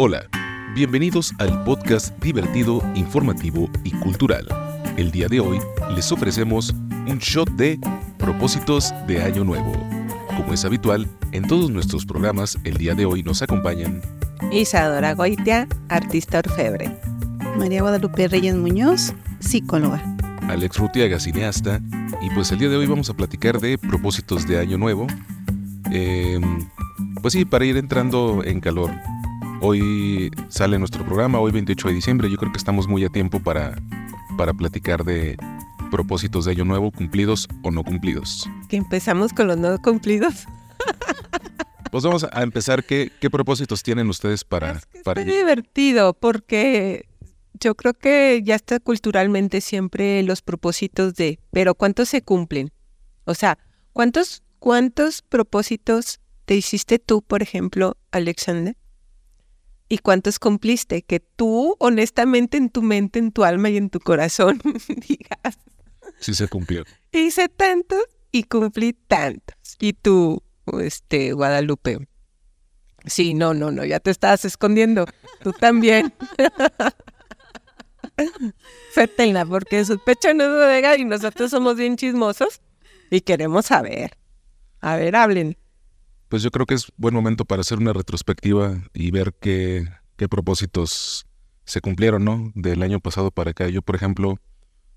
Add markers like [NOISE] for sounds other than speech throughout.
Hola, bienvenidos al podcast divertido, informativo y cultural. El día de hoy les ofrecemos un shot de propósitos de Año Nuevo. Como es habitual, en todos nuestros programas el día de hoy nos acompañan Isadora Goitia, artista orfebre. María Guadalupe Reyes Muñoz, psicóloga. Alex Rutiaga, cineasta, y pues el día de hoy vamos a platicar de propósitos de Año Nuevo. Em, pues sí, para ir entrando en calor. Hoy sale nuestro programa, hoy 28 de diciembre. Yo creo que estamos muy a tiempo para, para platicar de propósitos de año nuevo, cumplidos o no cumplidos. Que empezamos con los no cumplidos. [LAUGHS] Pues vamos a empezar. ¿Qué, qué propósitos tienen ustedes para... Es que para divertido porque yo creo que ya está culturalmente siempre los propósitos de, pero ¿cuántos se cumplen? O sea, ¿cuántos, cuántos propósitos te hiciste tú, por ejemplo, Alexander? ¿Y cuántos cumpliste? Que tú, honestamente, en tu mente, en tu alma y en tu corazón, [LAUGHS] digas, Sí se cumplió. hice tantos y cumplí tantos. Y tú, este, Guadalupe. Sí, no, no, no, ya te estabas escondiendo. Tú también. [LAUGHS] Fétenla, porque su pecho no es bodega y nosotros somos bien chismosos y queremos saber. A ver, hablen. Pues yo creo que es buen momento para hacer una retrospectiva y ver qué, qué propósitos se cumplieron, ¿no? Del año pasado para acá. Yo, por ejemplo,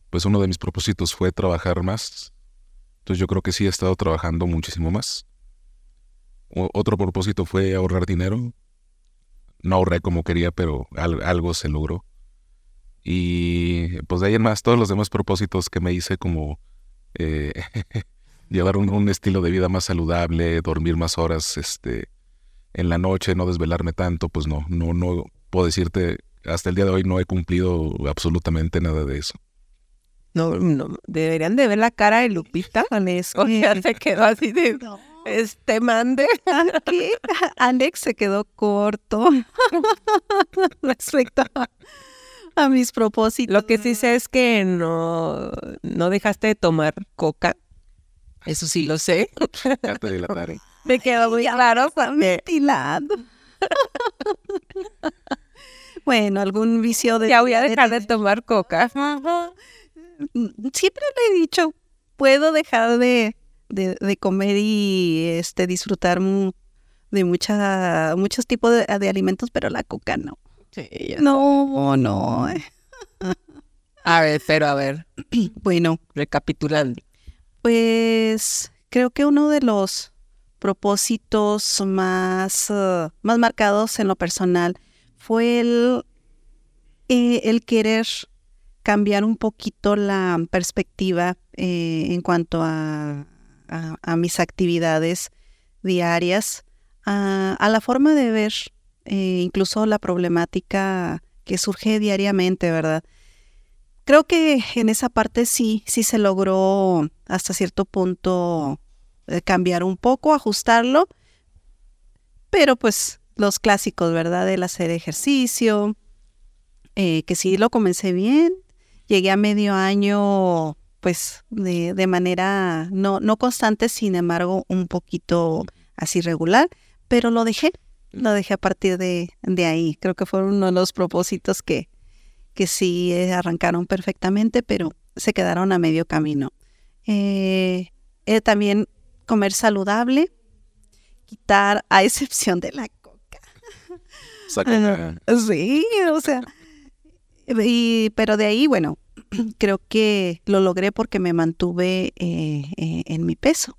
pues uno de mis propósitos fue trabajar más. Entonces yo creo que sí he estado trabajando muchísimo más. Otro propósito fue ahorrar dinero. No ahorré como quería, pero al- algo se logró. Y pues de ahí en más, todos los demás propósitos que me hice como eh, [LAUGHS] llevar un, un estilo de vida más saludable, dormir más horas este, en la noche, no desvelarme tanto, pues no, no, no puedo decirte, hasta el día de hoy no he cumplido absolutamente nada de eso. No, no, deberían de ver la cara de Lupita. Alex, [LAUGHS] O sea, se quedó así de, No. este, mande. ¿Qué? Alex se quedó corto [LAUGHS] respecto a, a mis propósitos. Lo que sí sé es que no, no dejaste de tomar coca. Eso sí lo sé. [LAUGHS] Ya te delataré. Me quedó muy claro. está [LAUGHS] bueno, algún vicio de... Ya voy a dejar de tomar coca. Siempre le he dicho, puedo dejar de, de, de comer y este disfrutar de mucha, muchos tipos de, de alimentos, pero la coca no. Sí, ya. No, no. A ver, pero a ver, Bueno, recapitulando. Pues creo que uno de los propósitos más, eh, más marcados en lo personal fue el, eh, querer cambiar un poquito la perspectiva eh, en cuanto a, mis actividades diarias, a, la forma de ver incluso la problemática que surge diariamente, ¿verdad? Creo que en esa parte sí, sí se logró hasta cierto punto eh, cambiar un poco, ajustarlo, pero pues los clásicos, ¿verdad? El hacer ejercicio, eh, que sí lo comencé bien, llegué a medio año pues de, de manera no, no constante, sin embargo un poquito así regular, pero lo dejé, lo dejé a partir de, de ahí. Creo que fueron uno de los propósitos que, que sí eh, arrancaron perfectamente, pero se quedaron a medio camino. Eh, eh, también comer saludable, quitar [LAUGHS] a excepción de la coca. Saca- Sí, o sea, y, pero de ahí, bueno, [CLEARS THROAT] creo que lo logré porque me mantuve eh, en mi peso.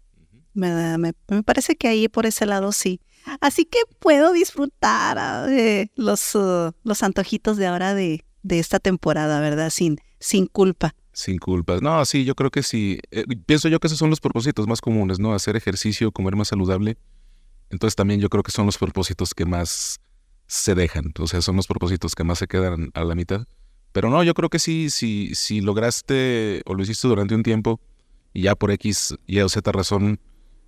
Me, me- me parece que ahí por ese lado sí. Así que puedo disfrutar ah, los, uh, los antojitos de ahora de, de esta temporada, ¿verdad? Sin, sin culpa. Sin culpas. No, sí, yo creo que sí. Eh, pienso yo que esos son los propósitos más comunes, ¿no? Hacer ejercicio, comer más saludable. Entonces también yo creo que son los propósitos que más se dejan. O sea, son los propósitos que más se quedan a la mitad. Pero no, yo creo que sí, sí, si lograste o lo hiciste durante un tiempo y ya por X, Y o Z razón,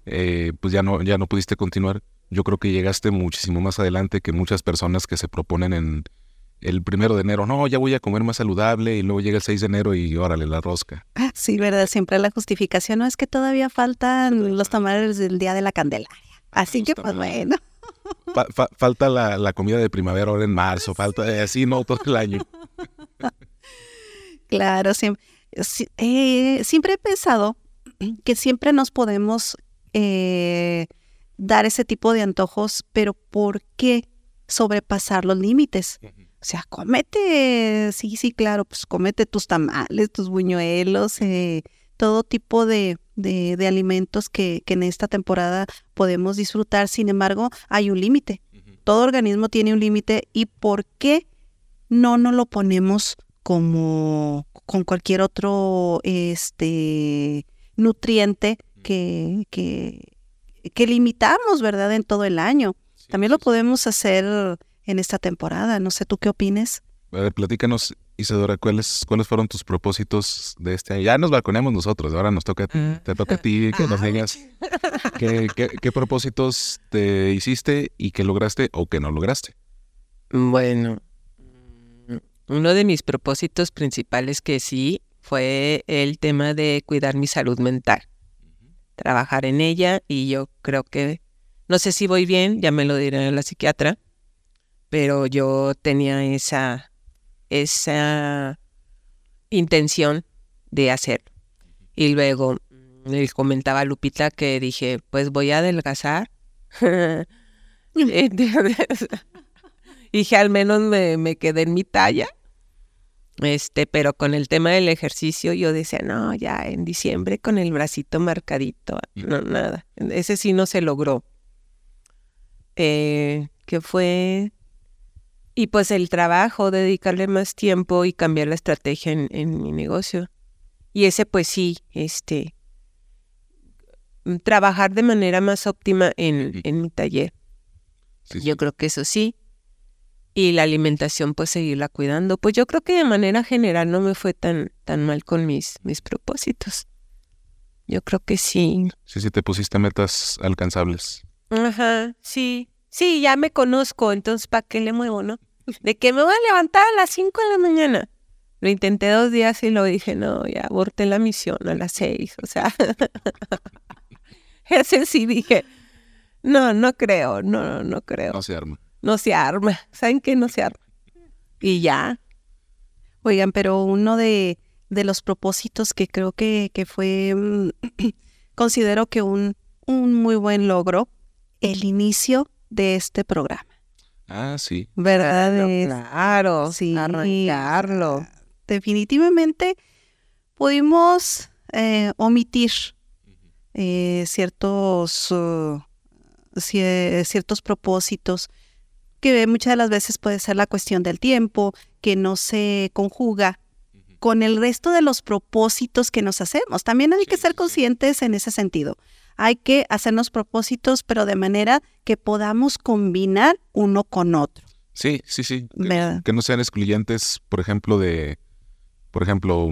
eh, pues ya no, ya no pudiste continuar. Yo creo que llegaste muchísimo más adelante que muchas personas que se proponen en el primero de enero, no, ya voy a comer más saludable y luego llega el 6 de enero y órale la rosca. Ah, sí, ¿verdad? Siempre la justificación no es que todavía faltan los tamales del Día de la Candelaria. Así que, pues bueno. falta la, comida de primavera ahora en marzo, falta eh, así, no, todo el año. Claro, siempre, eh, siempre he pensado que siempre nos podemos eh, dar ese tipo de antojos, pero ¿por qué sobrepasar los límites? O sea, comete, sí, sí, claro, pues comete tus tamales, tus buñuelos, eh, todo tipo de, de, alimentos que, que, en esta temporada podemos disfrutar. Sin embargo, hay un límite. Todo organismo tiene un límite y ¿por qué no nos lo ponemos como con cualquier otro este, nutriente que, que, que limitamos, ¿verdad? En todo el año. También lo podemos hacer en esta temporada. No sé, ¿tú qué opines? A ver, platícanos, Isadora, ¿cuáles, ¿cuáles fueron tus propósitos de este año? Ya nos balconemos nosotros, ahora nos toca, mm. te toca a ti que nos digas qué, qué, propósitos te hiciste y qué lograste o qué no lograste. Bueno, uno de mis propósitos principales que sí fue el tema de cuidar mi salud mental, trabajar en ella y yo creo que, no sé si voy bien, ya me lo dirá la psiquiatra, pero yo tenía esa, esa intención de hacerlo. Y luego mm, le comentaba a Lupita que dije, pues voy a adelgazar. [LAUGHS] [LAUGHS] dije, al menos me, me, quedé en mi talla. Este, pero con el tema del ejercicio yo decía, no, ya en diciembre con el bracito marcadito, no, nada. Ese sí no se logró. Eh, que fue y pues el trabajo, dedicarle más tiempo y cambiar la estrategia en, mi negocio. Y ese pues sí, este, mm, trabajar de manera más óptima en, en mi taller. Yo creo que eso sí. Y la alimentación, pues seguirla cuidando. Pues yo creo que de manera general no me fue tan, tan mal con mis, mis propósitos. Yo creo que sí. Sí, sí, te pusiste metas alcanzables. Ajá, sí. Sí, ya me conozco, entonces ¿para qué le muevo, no? De que me voy a levantar a las 5 de la mañana. Lo intenté dos días y lo dije, no, ya aborté la misión a las 6, o sea. [LAUGHS] Ese sí dije, no, no creo, no, no creo. No se arma. No se arma, ¿saben qué? No se arma. Y ya. Oigan, pero uno de, de los propósitos que creo que, que fue, mm, [CLEARS THROAT] considero que un, un muy buen logro, el inicio de este programa. Ah, sí. ¿Verdad? Claro, sí. Arrancarlo. Definitivamente pudimos eh, omitir eh, ciertos, uh, ciertos propósitos que muchas de las veces puede ser la cuestión del tiempo, que no se conjuga con el resto de los propósitos que nos hacemos. También hay que ser conscientes en ese sentido hay que hacernos propósitos, pero de manera que podamos combinar uno con otro. Sí, sí, sí. Que, no sean excluyentes, por ejemplo, de, por ejemplo,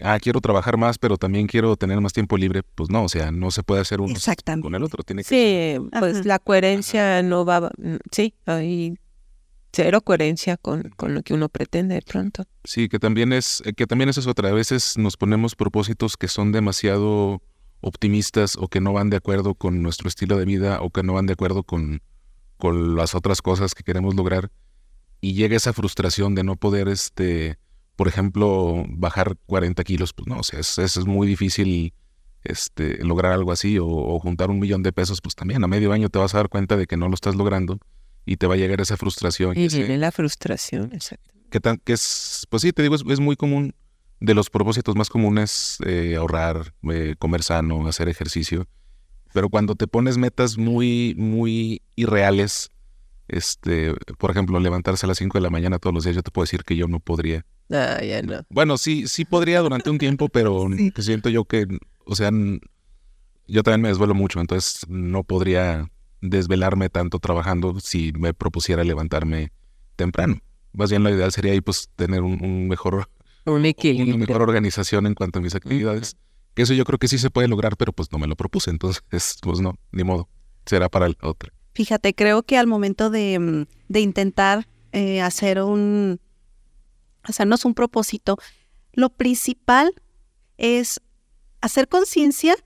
ah, quiero trabajar más, pero también quiero tener más tiempo libre. Pues no, o sea, no se puede hacer uno con el otro. Tiene que sí, pues la coherencia no va, mm, sí, hay cero coherencia con, con, lo que uno pretende de pronto. Sí, que también es, que también eso es otra. A veces nos ponemos propósitos que son demasiado optimistas o que no van de acuerdo con nuestro estilo de vida o que no van de acuerdo con, con las otras cosas que queremos lograr y llega esa frustración de no poder, este, por ejemplo, bajar 40 kilos, pues no, o sea, es, es muy difícil este, lograr algo así o, juntar un millón de pesos, pues también a medio año te vas a dar cuenta de que no lo estás logrando y te va a llegar esa frustración. Y viene la frustración, exacto. Que, tan, que es, pues sí, te digo, es muy común de los propósitos más comunes, eh, ahorrar, eh, comer sano, hacer ejercicio. Pero cuando te pones metas muy, muy irreales, este, por ejemplo, levantarse a las 5 de la mañana todos los días, yo te puedo decir que yo no podría. Ah, ya no. Bueno, sí, sí podría durante un tiempo, pero [LAUGHS] siento yo que, o sea, yo también me desvelo mucho, entonces no podría desvelarme tanto trabajando si me propusiera levantarme temprano. Más bien la ideal sería ahí pues tener un mejor Una mejor organización en cuanto a mis actividades. Que eso yo creo que sí se puede lograr, pero pues no me lo propuse. Entonces, [LAUGHS] pues no, ni modo. Será para el otro. Fíjate, creo que al momento de, mm, de intentar eh, hacer un, hacernos un propósito, lo principal es hacer conciencia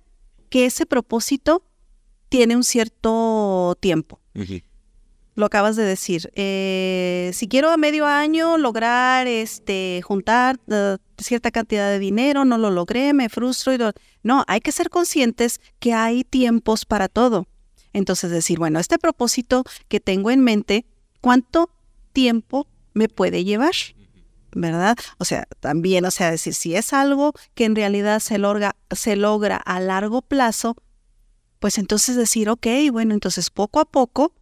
que ese propósito tiene un cierto tiempo. Lo acabas de decir. Eh, si quiero a medio año lograr este juntar eh, cierta cantidad de dinero, no lo logré, me frustro. Y No, hay que ser conscientes que hay tiempos para todo. Entonces decir, bueno, este propósito que tengo en mente, ¿cuánto tiempo me puede llevar? ¿Verdad? O sea, también, o sea, decir, si es algo que en realidad se logra, se logra a largo plazo, pues entonces decir, ok, bueno, entonces poco a poco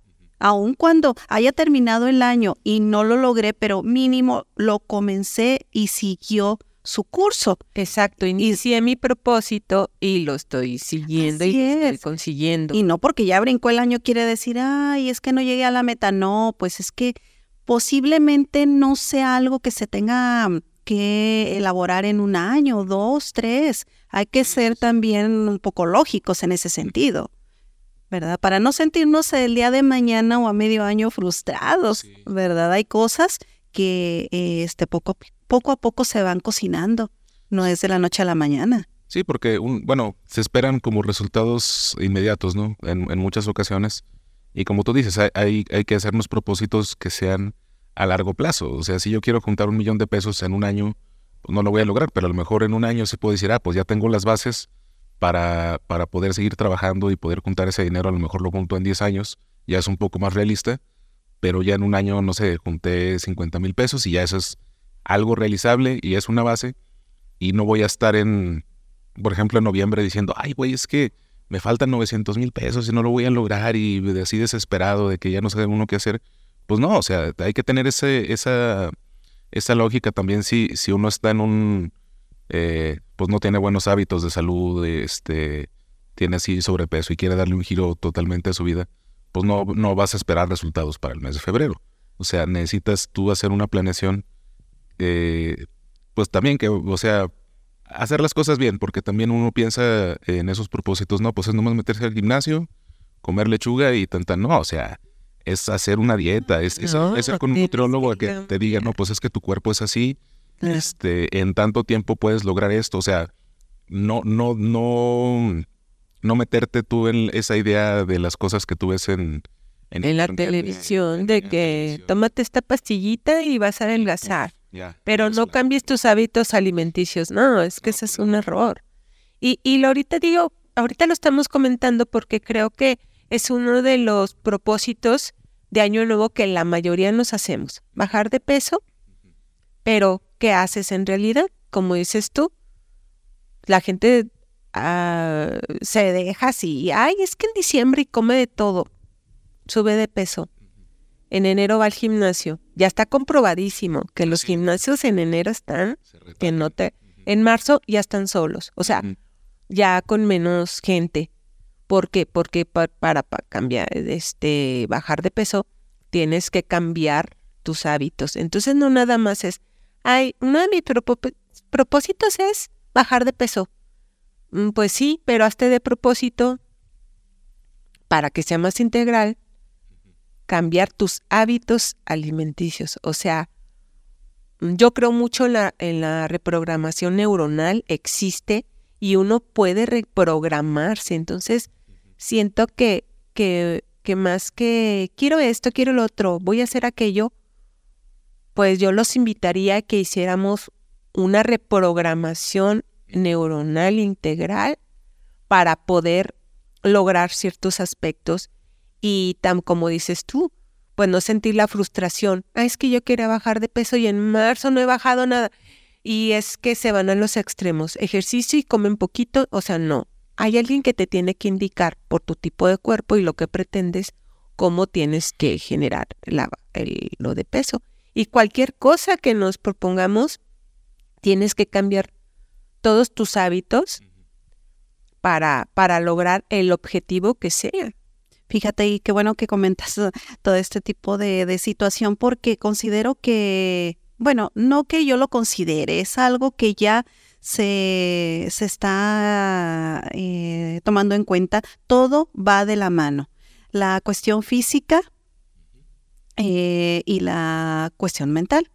aun cuando haya terminado el año y no lo logré, pero mínimo lo comencé y siguió su curso. Exacto, inicié mi propósito y lo estoy siguiendo y estoy consiguiendo. Y no porque ya brincó el año quiere decir, ay, es que no llegué a la meta. No, pues es que posiblemente no sea algo que se tenga que elaborar en un año, dos, tres. Hay que ser también un poco lógicos en ese sentido. ¿Verdad? Para no sentirnos el día de mañana o a medio año frustrados, ¿verdad? Hay cosas que este, poco, poco a poco se van cocinando, no es de la noche a la mañana. Sí, porque, un, bueno, se esperan como resultados inmediatos, ¿no? En, en muchas ocasiones. Y como tú dices, hay, hay que hacernos propósitos que sean a largo plazo. O sea, si yo quiero juntar un millón de pesos en un año, pues no lo voy a lograr, pero a lo mejor en un año se puede decir, ah, pues ya tengo las bases para, para poder seguir trabajando y poder juntar ese dinero, a lo mejor lo junto en 10 años, ya es un poco más realista, pero ya en un año, no sé, junté 50 mil pesos y ya eso es algo realizable y es una base y no voy a estar en, por ejemplo, en noviembre diciendo, ay, güey, es que me faltan 900 mil pesos y no lo voy a lograr y así desesperado de que ya no sabe uno qué hacer. Pues no, o sea, hay que tener ese, esa, esa lógica también si, si uno está en un, eh, pues no tiene buenos hábitos de salud, este, tiene así sobrepeso y quiere darle un giro totalmente a su vida, pues no, no vas a esperar resultados para el mes de febrero. O sea, necesitas tú hacer una planeación, eh, pues también que, o sea, hacer las cosas bien, porque también uno piensa en esos propósitos, no, pues es nomás meterse al gimnasio, comer lechuga y tanta, no, o sea, es hacer una dieta, es, es, ser con un nutriólogo que te diga, no, pues es que tu cuerpo es así, este, en tanto tiempo puedes lograr esto. O sea, no, no, no, no meterte tú en esa idea de las cosas que tú ves en, en, la televisión, de que tómate esta pastillita y vas a adelgazar. pero no cambies tus hábitos alimenticios. No, es que ese es un error. Y, y ahorita digo, ahorita lo estamos comentando porque creo que es uno de los propósitos de Año Nuevo que la mayoría nos hacemos. Bajar de peso, pero ¿qué haces en realidad? Como dices tú, la gente ah, se deja así, ay, es que en diciembre y come de todo, sube de peso. En enero va al gimnasio. Ya está comprobadísimo que los gimnasios en enero están, que no te, en marzo ya están solos, o sea, ya con menos gente. ¿Por qué? Porque para, para, para cambiar, este, bajar de peso, tienes que cambiar tus hábitos. Entonces no nada más es, Ay, uno de mis propósitos es bajar de peso. Mm, pues sí, pero hazte de propósito para que sea más integral, cambiar tus hábitos alimenticios. O sea, yo creo mucho en la, en la reprogramación neuronal, existe y uno puede reprogramarse. Entonces, siento que, que, que más que quiero esto, quiero lo otro, voy a hacer aquello, pues yo los invitaría a que hiciéramos una reprogramación neuronal integral para poder lograr ciertos aspectos y tan como dices tú, pues no sentir la frustración. Ah, es que yo quería bajar de peso y en marzo no he bajado nada. Y es que se van a los extremos. Ejercicio y comen poquito, o sea, no. Hay alguien que te tiene que indicar por tu tipo de cuerpo y lo que pretendes, cómo tienes que generar la, lo de peso. Y cualquier cosa que nos propongamos, tienes que cambiar todos tus hábitos para, para lograr el objetivo que sea. Fíjate, y qué bueno que comentas [LAUGHS] todo este tipo de, situación, porque considero que, bueno, no que yo lo considere, es algo que ya se, se está eh, tomando en cuenta. Todo va de la mano. La cuestión física eh, y la cuestión mental,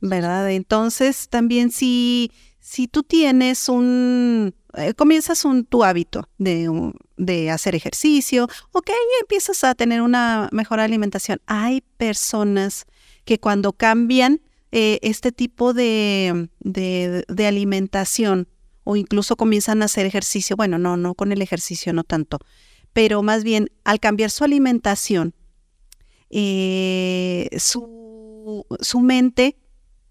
¿verdad? Entonces, también si, si tú tienes un, eh, comienzas un, tu hábito de, de hacer ejercicio, ok, empiezas a tener una mejor alimentación. Hay personas que cuando cambian eh, este tipo de, de, de, alimentación o incluso comienzan a hacer ejercicio, bueno, no, no con el ejercicio, no tanto, pero más bien al cambiar su alimentación, eh, su, su, mente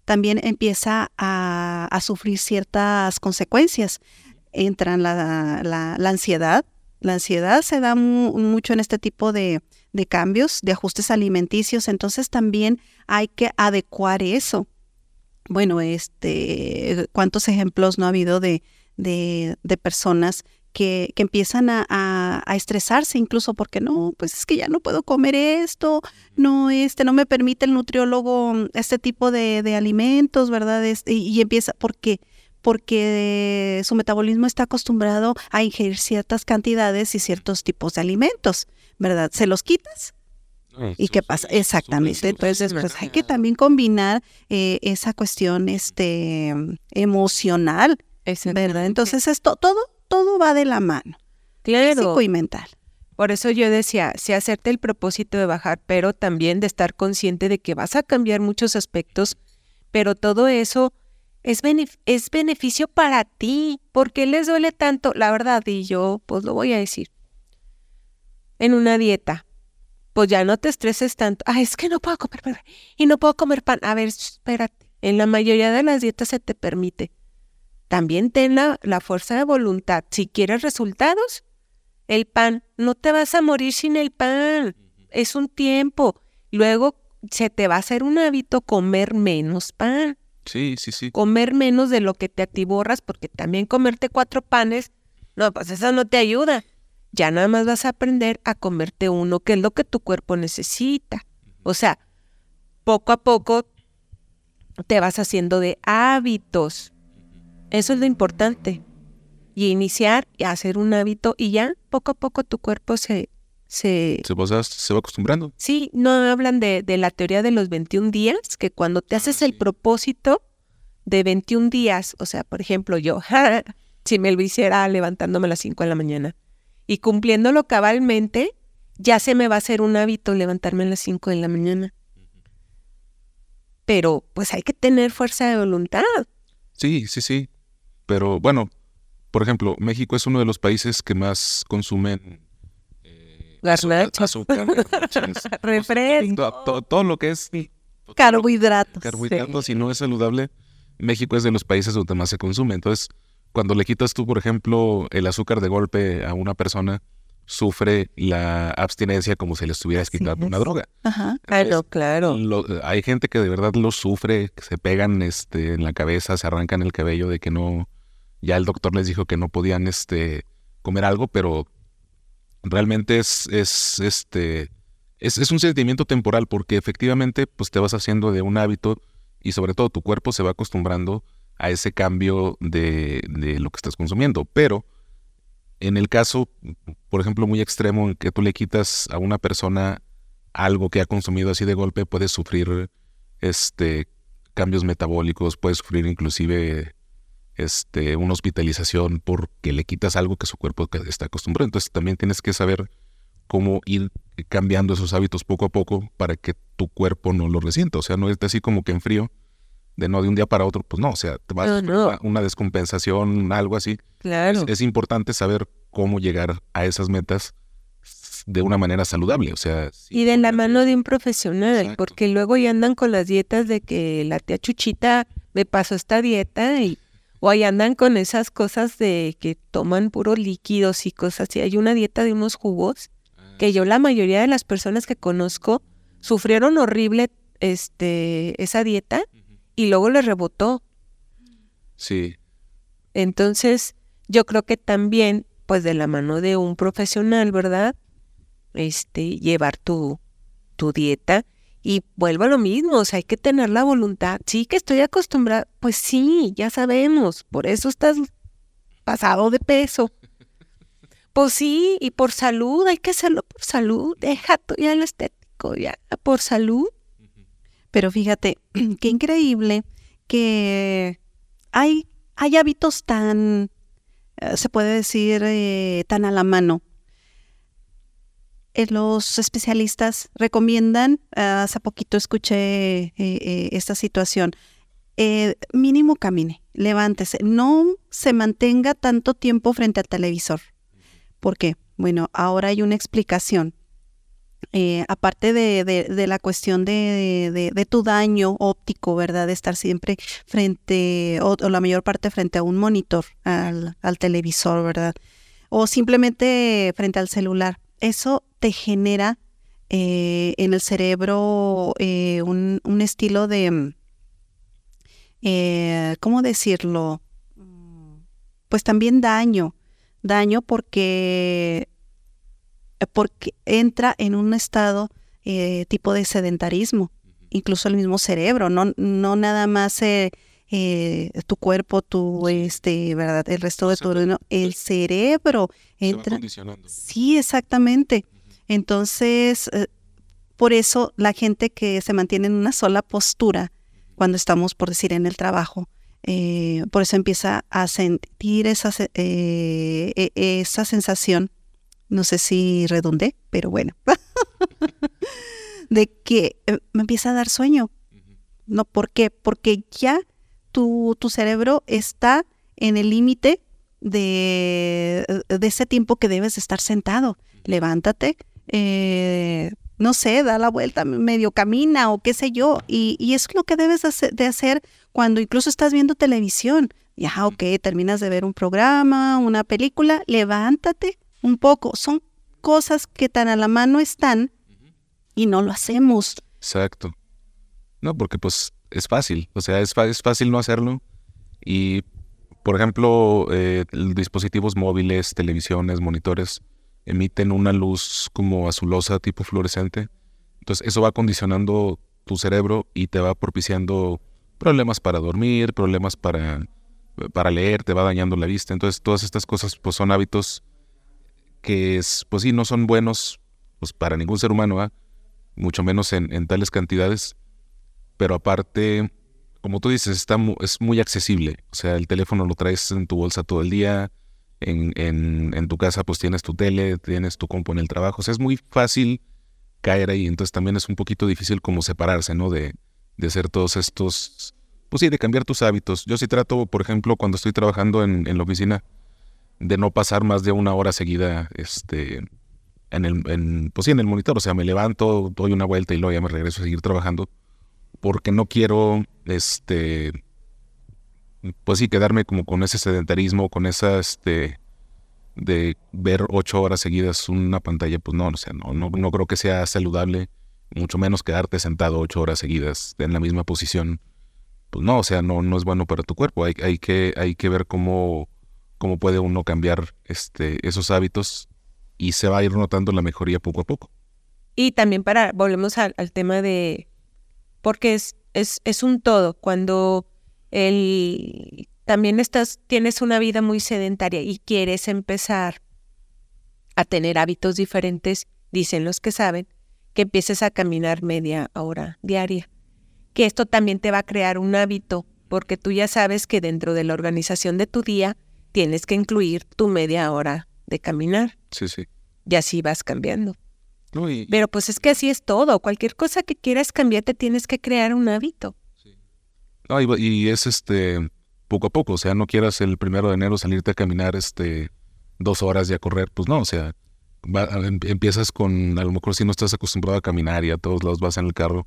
también empieza a, sufrir ciertas consecuencias. Entran la, la, ansiedad, la ansiedad se da mucho en este tipo de, de, cambios, de ajustes alimenticios, entonces también hay que adecuar eso. Bueno, este, ¿cuántos ejemplos no ha habido de, de personas que, que empiezan a, a, a, estresarse incluso porque no, pues es que ya no puedo comer esto, no, este, no me permite el nutriólogo este tipo de, de alimentos, ¿verdad? Este, y, y, empieza, porque porque su metabolismo está acostumbrado a ingerir ciertas cantidades y ciertos tipos de alimentos, ¿verdad? Se los quitas ¿Y qué pasa? Exactamente. Entonces, pues hay que también combinar eh, esa cuestión este, emocional, ¿verdad? Entonces, esto, todo, todo va de la mano. Claro. Físico y mental. Por eso yo decía, sí hacerte el propósito de bajar, pero también de estar consciente de que vas a cambiar muchos aspectos, pero todo eso es, benef es beneficio para ti. ¿Por qué les duele tanto? La verdad, y yo pues lo voy a decir. En una dieta, pues ya no te estreses tanto. Ah, es que no puedo comer y no puedo comer pan. A ver, espérate. En la mayoría de las dietas se te permite. También ten la, la fuerza de voluntad. Si quieres resultados, el pan, no te vas a morir sin el pan. Es un tiempo. Luego se te va a hacer un hábito comer menos pan. Sí, sí, sí. Comer menos de lo que te atiborras, porque también comerte cuatro panes, no, pues eso no te ayuda. Ya nada más vas a aprender a comerte uno, que es lo que tu cuerpo necesita. O sea, poco a poco te vas haciendo de hábitos. Eso es lo importante. Y iniciar y hacer un hábito y ya poco a poco tu cuerpo se... Se, se, va, se va acostumbrando. Sí, no hablan de, de, la teoría de los 21 días, que cuando te haces el propósito de 21 días, o sea, por ejemplo, yo, [LAUGHS] si me lo hiciera levantándome a las 5 de la mañana y cumpliéndolo cabalmente, ya se me va a hacer un hábito levantarme a las 5 de la mañana. Pero pues hay que tener fuerza de voluntad. Sí, sí, sí. Pero bueno, por ejemplo, México es uno de los países que más consumen eh, azúcar, azúcar [LAUGHS] refresco, todo, todo, lo que es carbohidratos. Carbohidratos, sí. si no es saludable, México es de los países donde más se consume. Entonces, cuando le quitas tú, por ejemplo, el azúcar de golpe a una persona, sufre la abstinencia como si le estuvieras quitando una droga. Ajá. Claro, claro. Lo, hay gente que de verdad lo sufre, que se pegan este, en la cabeza, se arrancan el cabello de que no, ya el doctor les dijo que no podían este, comer algo, pero realmente es, es, este, es, un sentimiento temporal porque efectivamente pues te vas haciendo de un hábito y sobre todo tu cuerpo se va acostumbrando a ese cambio de, de, lo que estás consumiendo. Pero en el caso, por ejemplo, muy extremo, en que tú le quitas a una persona algo que ha consumido así de golpe, puedes sufrir este, cambios metabólicos, puedes sufrir inclusive este, una hospitalización porque le quitas algo que su cuerpo está acostumbrado. Entonces también tienes que saber cómo ir cambiando esos hábitos poco a poco para que tu cuerpo no lo resienta. O sea, no es así como que en frío de no de un día para otro, pues no, o sea, te va no, no. Una, una, descompensación, algo así. Claro. Es, es, importante saber cómo llegar a esas metas de una manera saludable, o sea. Y de la mano de un profesional, Exacto. porque luego ya andan con las dietas de que la tía Chuchita me pasó esta dieta y o ahí andan con esas cosas de que toman puros líquidos y cosas así. Hay una dieta de unos jugos que yo la mayoría de las personas que conozco sufrieron horrible este esa dieta y luego le rebotó. Sí. Entonces, yo creo que también, pues de la mano de un profesional, ¿verdad? Este, llevar tu, tu dieta y vuelvo a lo mismo, o sea, hay que tener la voluntad. Sí, que estoy acostumbrada, pues sí, ya sabemos, por eso estás pasado de peso. Pues sí, y por salud, hay que hacerlo por salud, deja ya lo estético, ya por salud. Pero fíjate, [CLEARS THROAT] qué increíble que hay, hay hábitos tan eh, se puede decir, eh, tan a la mano. Eh, los especialistas recomiendan, hace poquito escuché esta situación, mínimo camine, levántese, no se mantenga tanto tiempo frente al televisor. ¿Por qué? Bueno, ahora hay una explicación. Eh, aparte de, la cuestión de, tu daño óptico, ¿verdad? De estar siempre frente, o, la mayor parte frente a un monitor, al, televisor, ¿verdad? O simplemente frente al celular. Eso te genera eh, en el cerebro eh, un, un, estilo de, ¿cómo decirlo? Pues también daño, daño porque porque entra en un estado eh, tipo de sedentarismo, incluso el mismo cerebro, no, no nada más eh, eh, tu cuerpo, tu, este, ¿verdad? El resto de tu, el cerebro entra. sí, exactamente. Entonces, por eso la gente que se mantiene en una sola postura, cuando estamos, por decir, en el trabajo, por eso empieza a sentir esa, e, esa sensación no sé si redundé, pero bueno, [LAUGHS] de que eh, me empieza a dar sueño. ¿No? ¿Por qué? Porque ya tu, tu cerebro está en el límite de, de, ese tiempo que debes estar sentado. Levántate, eh, no sé, da la vuelta, medio camina o qué sé yo. Y, y es lo que debes de hacer cuando incluso estás viendo televisión. Ya, ok, terminas de ver un programa, una película, levántate, un poco. Son cosas que tan a la mano están y no lo hacemos. Exacto. No, porque pues es fácil, o sea, es, es fácil no hacerlo. Y, por ejemplo, eh, dispositivos móviles, televisiones, monitores, emiten una luz como azulosa, tipo fluorescente. Entonces, eso va condicionando tu cerebro y te va propiciando problemas para dormir, problemas para, para leer, te va dañando la vista. Entonces, todas estas cosas pues, son hábitos que es, pues sí, no son buenos pues, para ningún ser humano, mucho menos en, tales cantidades, pero aparte, como tú dices, está es muy accesible, o sea, el teléfono lo traes en tu bolsa todo el día, en, en, tu casa pues tienes tu tele, tienes tu compu en el trabajo, o sea, es muy fácil caer ahí, entonces también es un poquito difícil como separarse, ¿no? De, de hacer todos estos, pues sí, de cambiar tus hábitos. Yo sí trato, por ejemplo, cuando estoy trabajando en, en la oficina, de no pasar más de una hora seguida este, en el, en, pues sí, en el monitor. O sea, me levanto, doy una vuelta y luego ya me regreso a seguir trabajando. Porque no quiero, este, pues sí, quedarme como con ese sedentarismo, con esa, este, de ver ocho horas seguidas una pantalla, pues no, o sea, no, no, no creo que sea saludable, mucho menos quedarte sentado ocho horas seguidas en la misma posición. Pues no, o sea, no, no es bueno para tu cuerpo. Hay, que, hay que ver cómo cómo puede uno cambiar este, esos hábitos y se va a ir notando la mejoría poco a poco. Y también para, volvemos al, tema de, porque es, es, es un todo, cuando el, también estás, tienes una vida muy sedentaria y quieres empezar a tener hábitos diferentes, dicen los que saben, que empieces a caminar media hora diaria. Que esto también te va a crear un hábito, porque tú ya sabes que dentro de la organización de tu día tienes que incluir tu media hora de caminar. Sí, sí. Y así vas cambiando. Pero pues es que así es todo. Cualquier cosa que quieras cambiar, te tienes que crear un hábito. Sí. y, es este poco a poco. O sea, no quieras el primero de enero salirte a caminar este dos horas y a correr. Pues no, o sea, em, empiezas con, a lo mejor si no estás acostumbrado a caminar y a todos lados vas en el carro,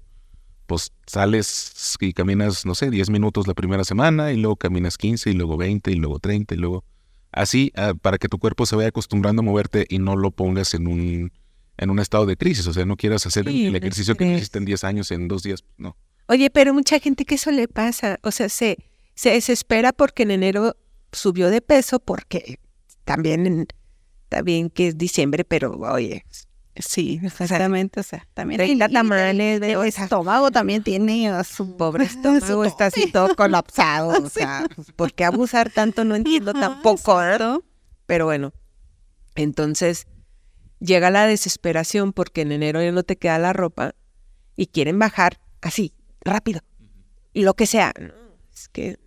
pues sales y caminas, no sé, 10 minutos la primera semana y luego caminas 15 y luego 20 y luego 30 y luego así ah, para que tu cuerpo se vaya acostumbrando a moverte y no lo pongas en un en un estado de crisis, o sea, no quieras hacer el ejercicio que hiciste en 10 años en dos días, no. Oye, pero mucha gente que eso le pasa, o sea, se, se desespera porque en enero subió de peso porque también bien que es diciembre, pero oye, Sí, exactamente. O sea, también tamales de estómago también tiene su [LAUGHS] pobre [LAUGHS] estómago, está así [LAUGHS] todo colapsado. O sea, pues, ¿por qué abusar tanto? No entiendo tampoco. ¿eh? Pero bueno, entonces llega la desesperación porque en enero ya no te queda la ropa y quieren bajar así, rápido. Lo que sea. Es que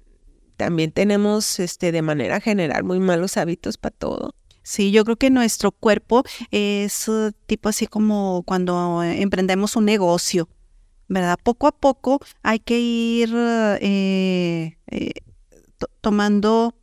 también tenemos este de manera general muy malos hábitos para todo. Sí, yo creo que nuestro cuerpo es uh, tipo así como cuando emprendemos un negocio, ¿verdad? Poco a poco hay que ir eh, eh, tomando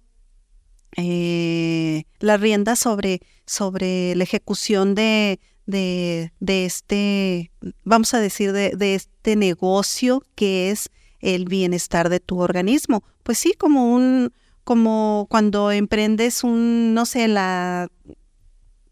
eh, las riendas sobre, sobre la ejecución de, de, de, este, vamos a decir, de, de este negocio que es el bienestar de tu organismo. Pues sí, como un, como cuando emprendes un, no sé, la,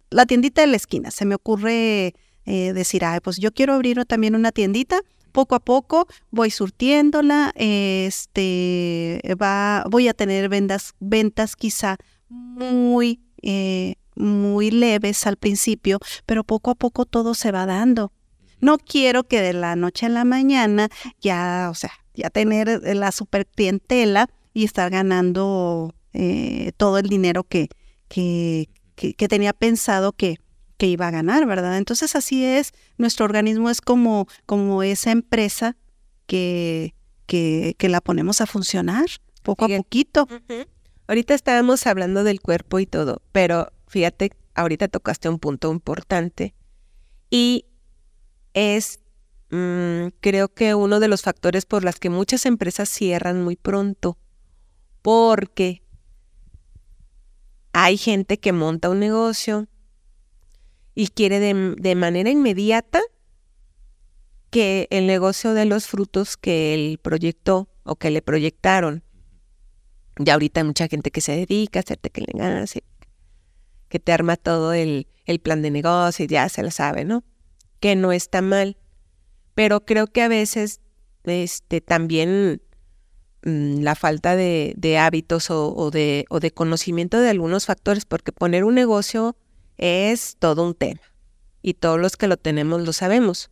la tiendita de la esquina. Se me ocurre eh, decir, ay, pues yo quiero abrir también una tiendita. Poco a poco voy surtiéndola, este, va, voy a tener ventas, ventas quizá muy, eh, muy leves al principio, pero poco a poco todo se va dando. No quiero que de la noche a la mañana ya, o sea, ya tener la super clientela y estar ganando eh, todo el dinero que, que, que, tenía pensado que, que iba a ganar, ¿verdad? Entonces así es, nuestro organismo es como, como esa empresa que, que, que la ponemos a funcionar poco a poquito. Ahorita estábamos hablando del cuerpo y todo, pero fíjate, ahorita tocaste un punto importante y es Mm, creo que uno de los factores por las que muchas empresas cierran muy pronto, porque hay gente que monta un negocio y quiere de, de manera inmediata que el negocio de los frutos que él proyectó o que le proyectaron. Ya ahorita hay mucha gente que se dedica a le ganas, que te arma todo el, el plan de negocio y ya se lo sabe, ¿no? Que no está mal pero creo que a veces este, también mm, la falta de, hábitos o, de, o de conocimiento de algunos factores, porque poner un negocio es todo un tema y todos los que lo tenemos lo sabemos.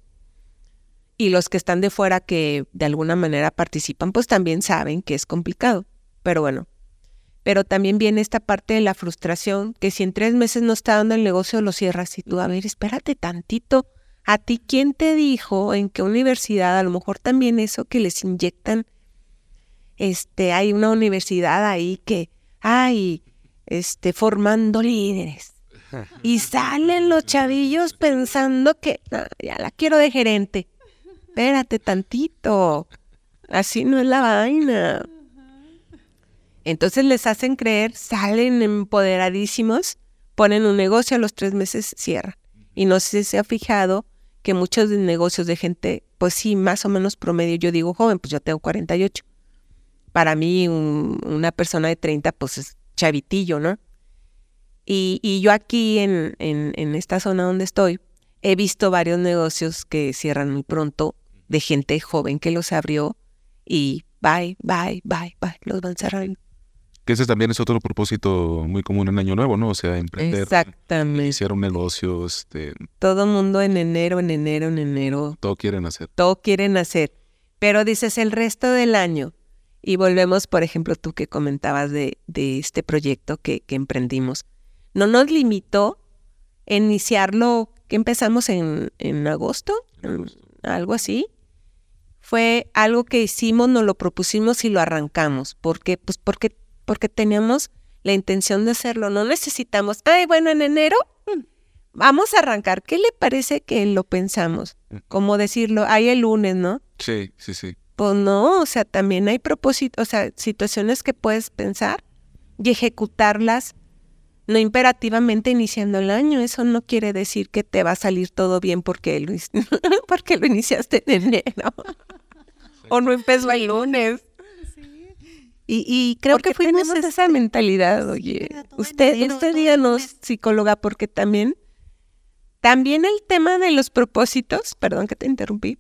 Y los que están de fuera que de alguna manera participan, pues también saben que es complicado. Pero bueno, pero también viene esta parte de la frustración, que si en tres meses no está dando el negocio, lo cierras y tú, a ver, espérate tantito, ¿A ti quién te dijo en qué universidad? A lo mejor también eso que les inyectan, este, hay una universidad ahí que, hay, este, formando líderes. Y salen los chavillos pensando que ya la quiero de gerente. Espérate tantito. Así no es la vaina. Entonces les hacen creer, salen empoderadísimos, ponen un negocio, a los tres meses cierran. Y no sé si se ha fijado que muchos negocios de gente, pues sí, más o menos promedio, yo digo joven, pues yo tengo 48. Para mí una persona de 30, pues es chavitillo, ¿no? Y, y yo aquí en, en, en esta zona donde estoy, he visto varios negocios que cierran muy pronto de gente joven que los abrió y bye, bye, bye, bye, los van cerrando. Que ese también es otro propósito muy común en Año Nuevo, ¿no? O sea, emprender. Exactamente. Iniciar un negocio, este... Todo mundo en enero, en enero, en enero. Todo quieren hacer. Todo quieren hacer. Pero dices el resto del año. Y volvemos, por ejemplo, tú que comentabas de, de este proyecto que, que emprendimos. No nos limitó iniciarlo, que empezamos en, en agosto, algo así. Fue algo que hicimos, nos lo propusimos y lo arrancamos. ¿Por qué? Pues porque porque teníamos la intención de hacerlo. No necesitamos, ay, bueno, en enero mm, vamos a arrancar. ¿Qué le parece que lo pensamos? Mm. Como decirlo, hay el lunes, ¿no? Sí, sí, sí. Pues no, o sea, también hay propósitos, o sea, situaciones que puedes pensar y ejecutarlas no imperativamente iniciando el año. Eso no quiere decir que te va a salir todo bien porque lo, [LAUGHS] porque lo iniciaste en enero. o no empezó el lunes. Y, creo que fuimos esa mentalidad, oye. Usted, usted díganos, psicóloga, porque también, también el tema de los propósitos, perdón que te interrumpí,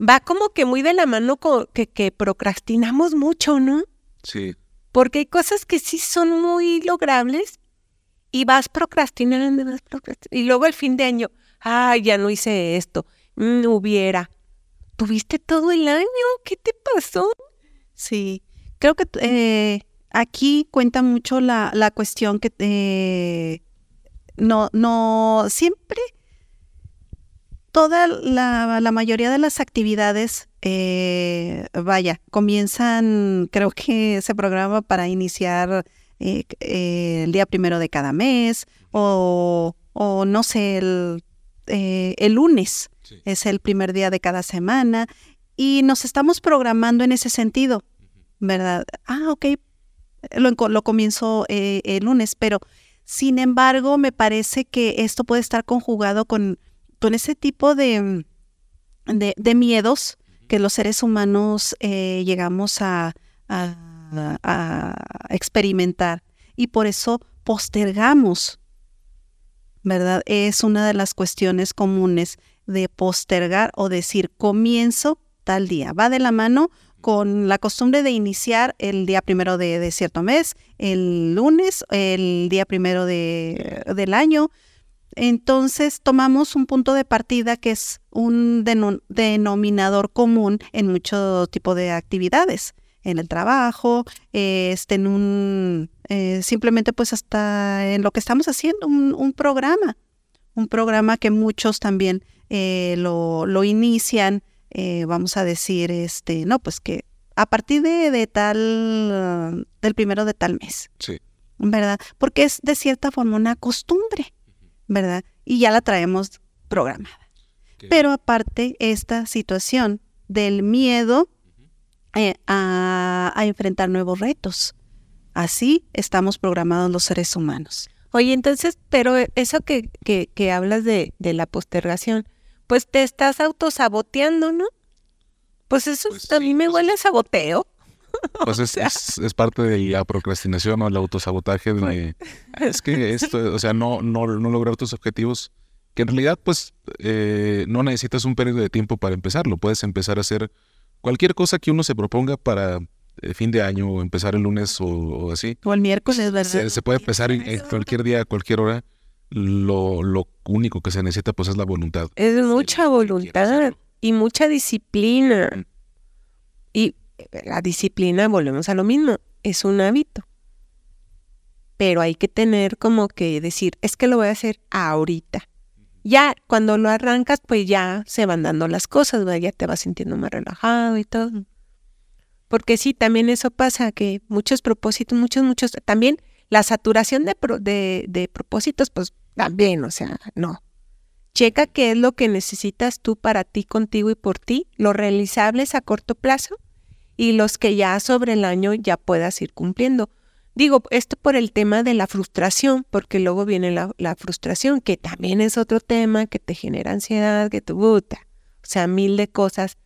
va como que muy de la mano con que, que procrastinamos mucho, ¿no? Sí. Porque hay cosas que sí son muy logrables y vas procrastinando, vas procrastinando. Y luego el fin de año, ay, ya no hice esto, no mm, hubiera. ¿Tuviste todo el año? ¿Qué te pasó? Sí, creo que eh, aquí cuenta mucho la, la cuestión que eh, no, no, siempre, toda la, la, mayoría de las actividades eh, vaya, comienzan, creo que se programa para iniciar eh, eh, el día primero de cada mes o, o no sé, el, el lunes es el primer día de cada semana y nos estamos programando en ese sentido, ¿verdad? Ah, ok, lo, lo comienzo el lunes, pero sin embargo me parece que esto puede estar conjugado con, con ese tipo de, de, de miedos que los seres humanos eh, llegamos a, experimentar y por eso postergamos, ¿verdad? Es una de las cuestiones comunes de postergar o decir comienzo tal día. Va de la mano con la costumbre de iniciar el día primero de, cierto mes, el lunes, el día primero de, del año, entonces tomamos un punto de partida que es un denominador común en mucho tipo de actividades, en el trabajo, este, en un, eh, simplemente pues hasta en lo que estamos haciendo, un, programa, un programa que muchos también eh, lo, inician, eh, vamos a decir, este, no, pues que a partir de, de tal, del primero de tal mes. Sí. ¿Verdad? Porque es de cierta forma una costumbre. ¿verdad? Y ya la traemos programada. Pero aparte, esta situación del miedo eh, a, enfrentar nuevos retos. Así estamos programados los seres humanos. Oye, entonces, pero eso que, que, hablas de, de, la postergación, pues te estás autosaboteando, ¿no? Pues eso pues a mí me huele a saboteo. [LAUGHS] Pues es, es, parte de la procrastinación o el autosabotaje de, [LAUGHS] es que esto, o sea, no, no, no lograr tus objetivos, que en realidad pues eh, no necesitas un periodo de tiempo para empezarlo, puedes empezar a hacer cualquier cosa que uno se proponga para el fin de año o empezar el lunes o, así. O el miércoles, ¿verdad? Se, puede empezar en, cualquier día, a cualquier hora. Lo, lo único que se necesita pues es la voluntad. Es mucha voluntad y mucha disciplina. Y la disciplina, volvemos a lo mismo, es un hábito. Pero hay que tener como que decir, es que lo voy a hacer ahorita. Ya cuando lo arrancas, pues ya se van dando las cosas, ya te vas sintiendo más relajado y todo. Porque sí, también eso pasa, que muchos propósitos, muchos, muchos, también la saturación de, de, de propósitos, pues también, o sea, no. Checa qué es lo que necesitas tú para ti, contigo y por ti, lo realizables a corto plazo y los que ya sobre el año ya puedas ir cumpliendo. Digo, esto por el tema de la frustración, porque luego viene la, frustración, que también es otro tema que te genera ansiedad, que tu puta. O sea, mil de cosas